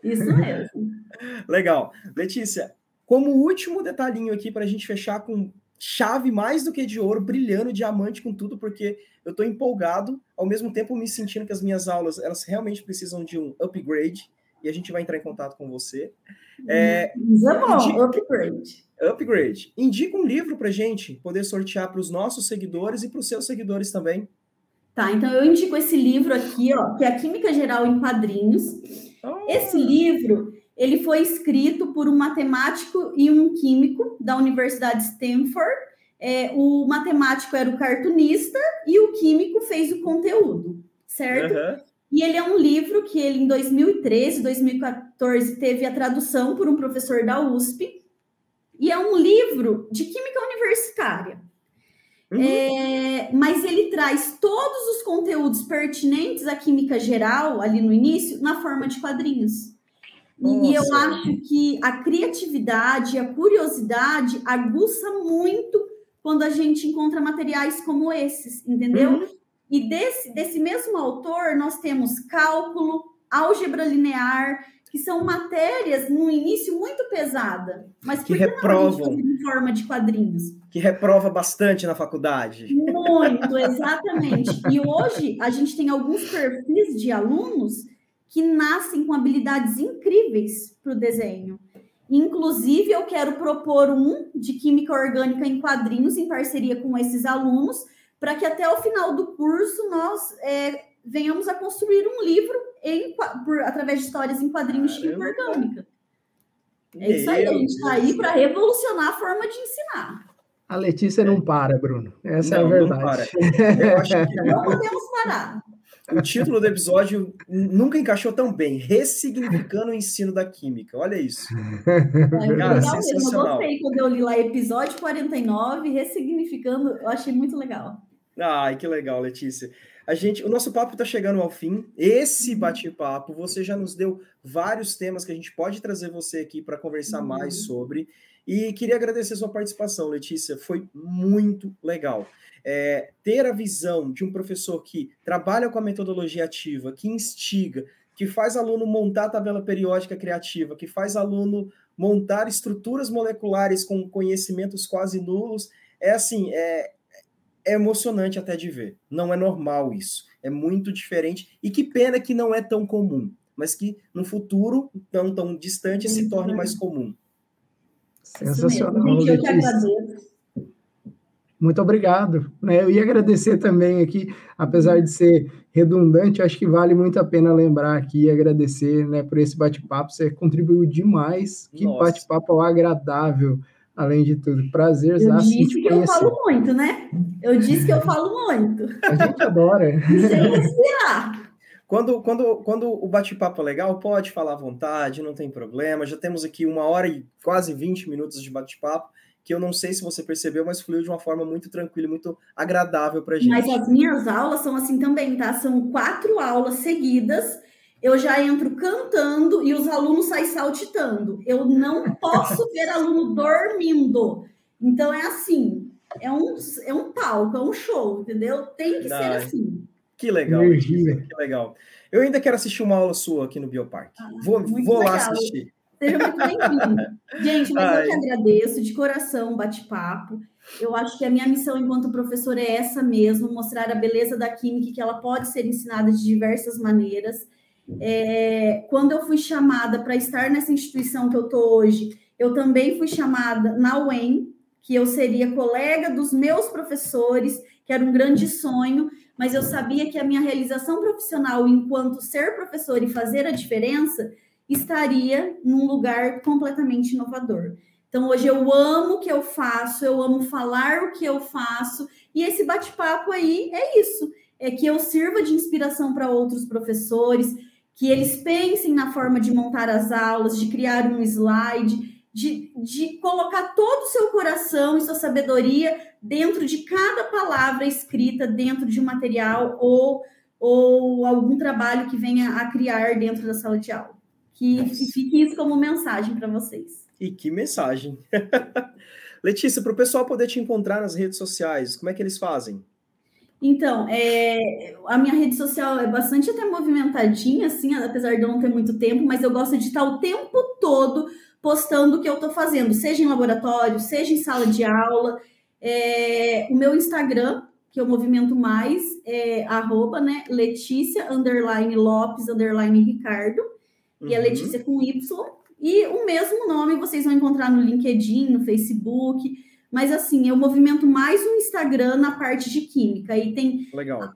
Isso mesmo. Legal. Letícia, como último detalhinho aqui para a gente fechar com chave mais do que de ouro, brilhando, diamante com tudo, porque eu estou empolgado, ao mesmo tempo me sentindo que as minhas aulas elas realmente precisam de um upgrade e a gente vai entrar em contato com você. É, é indica, upgrade. Upgrade. Indica um livro para gente poder sortear para os nossos seguidores e para os seus seguidores também. Tá, então eu indico esse livro aqui, ó, que é a Química Geral em Quadrinhos. Oh. Esse livro, ele foi escrito por um matemático e um químico da Universidade Stanford. É, o matemático era o cartunista e o químico fez o conteúdo, certo? Uhum. E ele é um livro que ele, em 2013, 2014, teve a tradução por um professor da USP. E é um livro de química universitária. Uhum. É, mas ele traz todos os conteúdos pertinentes à química geral, ali no início, na forma de quadrinhos. Nossa. E eu acho que a criatividade, a curiosidade aguça muito quando a gente encontra materiais como esses, entendeu? Uhum. E desse, desse mesmo autor, nós temos cálculo, álgebra linear, que são matérias no início muito pesada, mas que reprovam em forma de quadrinhos. Que reprova bastante na faculdade. Muito, exatamente. e hoje a gente tem alguns perfis de alunos que nascem com habilidades incríveis para o desenho. Inclusive, eu quero propor um de química orgânica em quadrinhos em parceria com esses alunos, para que até o final do curso nós é, venhamos a construir um livro em, por, através de histórias em quadrinhos de química orgânica. É isso aí, a gente está aí para revolucionar a forma de ensinar. A Letícia não para, Bruno. Essa não, é a verdade. Não, para. Eu acho que... não podemos parar. O título do episódio nunca encaixou tão bem. Ressignificando o ensino da química. Olha isso. É, Cara, sensacional. Eu gostei quando eu li lá episódio 49, ressignificando. Eu achei muito legal. Ai, que legal, Letícia. A gente, o nosso papo está chegando ao fim. Esse uhum. bate-papo, você já nos deu vários temas que a gente pode trazer você aqui para conversar uhum. mais sobre. E queria agradecer sua participação, Letícia. Foi muito legal. É, ter a visão de um professor que trabalha com a metodologia ativa, que instiga, que faz aluno montar a tabela periódica criativa, que faz aluno montar estruturas moleculares com conhecimentos quase nulos, é assim, é, é emocionante até de ver. Não é normal isso. É muito diferente. E que pena que não é tão comum, mas que no futuro, não tão distante, se torne mais comum. Sensacional. Gente. Muito obrigado. Né? Eu ia agradecer também aqui, apesar de ser redundante, acho que vale muito a pena lembrar aqui e agradecer né, por esse bate-papo. Você contribuiu demais. Que bate-papo agradável além de tudo. Prazer, Eu disse que eu falo muito, né? Eu disse que eu falo muito. A gente adora. Sem respirar. Quando, quando, quando o bate-papo é legal, pode falar à vontade, não tem problema. Já temos aqui uma hora e quase 20 minutos de bate-papo, que eu não sei se você percebeu, mas fluiu de uma forma muito tranquila, muito agradável para gente. Mas as minhas aulas são assim também, tá? São quatro aulas seguidas eu já entro cantando e os alunos saem saltitando. Eu não posso ver aluno dormindo. Então é assim, é um, é um palco, é um show, entendeu? Tem que ser assim. Que legal, que legal. Eu ainda quero assistir uma aula sua aqui no Bioparque. Ah, vou vou lá assistir. Seja muito bem-vindo. Gente, mas Ai. eu que agradeço de coração o bate-papo. Eu acho que a minha missão enquanto professora é essa mesmo, mostrar a beleza da química que ela pode ser ensinada de diversas maneiras é, quando eu fui chamada para estar nessa instituição que eu estou hoje, eu também fui chamada na UEM, que eu seria colega dos meus professores, que era um grande sonho, mas eu sabia que a minha realização profissional enquanto ser professor e fazer a diferença estaria num lugar completamente inovador. Então, hoje eu amo o que eu faço, eu amo falar o que eu faço, e esse bate-papo aí é isso: é que eu sirva de inspiração para outros professores, que eles pensem na forma de montar as aulas, de criar um slide, de, de colocar todo o seu coração e sua sabedoria dentro de cada palavra escrita dentro de um material ou, ou algum trabalho que venha a criar dentro da sala de aula. Que Nossa. fique isso como mensagem para vocês. E que mensagem! Letícia, para o pessoal poder te encontrar nas redes sociais, como é que eles fazem? Então, é, a minha rede social é bastante até movimentadinha, assim, apesar de eu não ter muito tempo, mas eu gosto de estar o tempo todo postando o que eu estou fazendo, seja em laboratório, seja em sala de aula. É, o meu Instagram, que eu movimento mais, é arroba, né, Letícia, underline Lopes, underline Ricardo, uhum. e é Letícia com Y. E o mesmo nome vocês vão encontrar no LinkedIn, no Facebook, mas assim, eu movimento mais o Instagram na parte de química. E tem. Legal.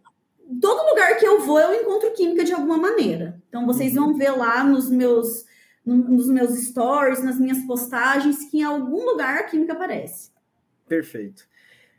Todo lugar que eu vou, eu encontro química de alguma maneira. Então, vocês uhum. vão ver lá nos meus, nos meus stories, nas minhas postagens, que em algum lugar a química aparece. Perfeito.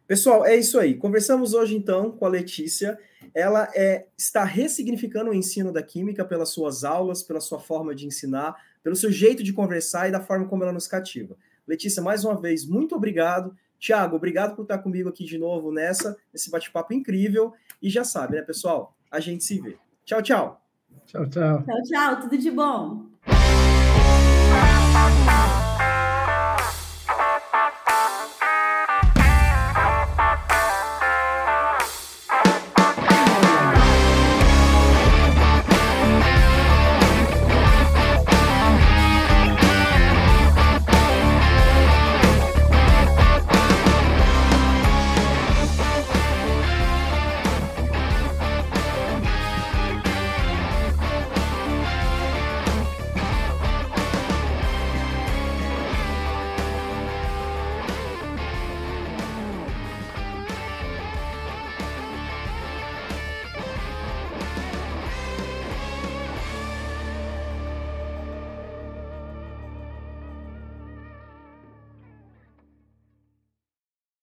Pessoal, é isso aí. Conversamos hoje, então, com a Letícia. Ela é, está ressignificando o ensino da química pelas suas aulas, pela sua forma de ensinar, pelo seu jeito de conversar e da forma como ela nos cativa. Letícia, mais uma vez, muito obrigado. Tiago, obrigado por estar comigo aqui de novo nessa, nesse bate-papo incrível. E já sabe, né, pessoal? A gente se vê. Tchau, tchau. Tchau, tchau. Tchau, tchau. Tudo de bom.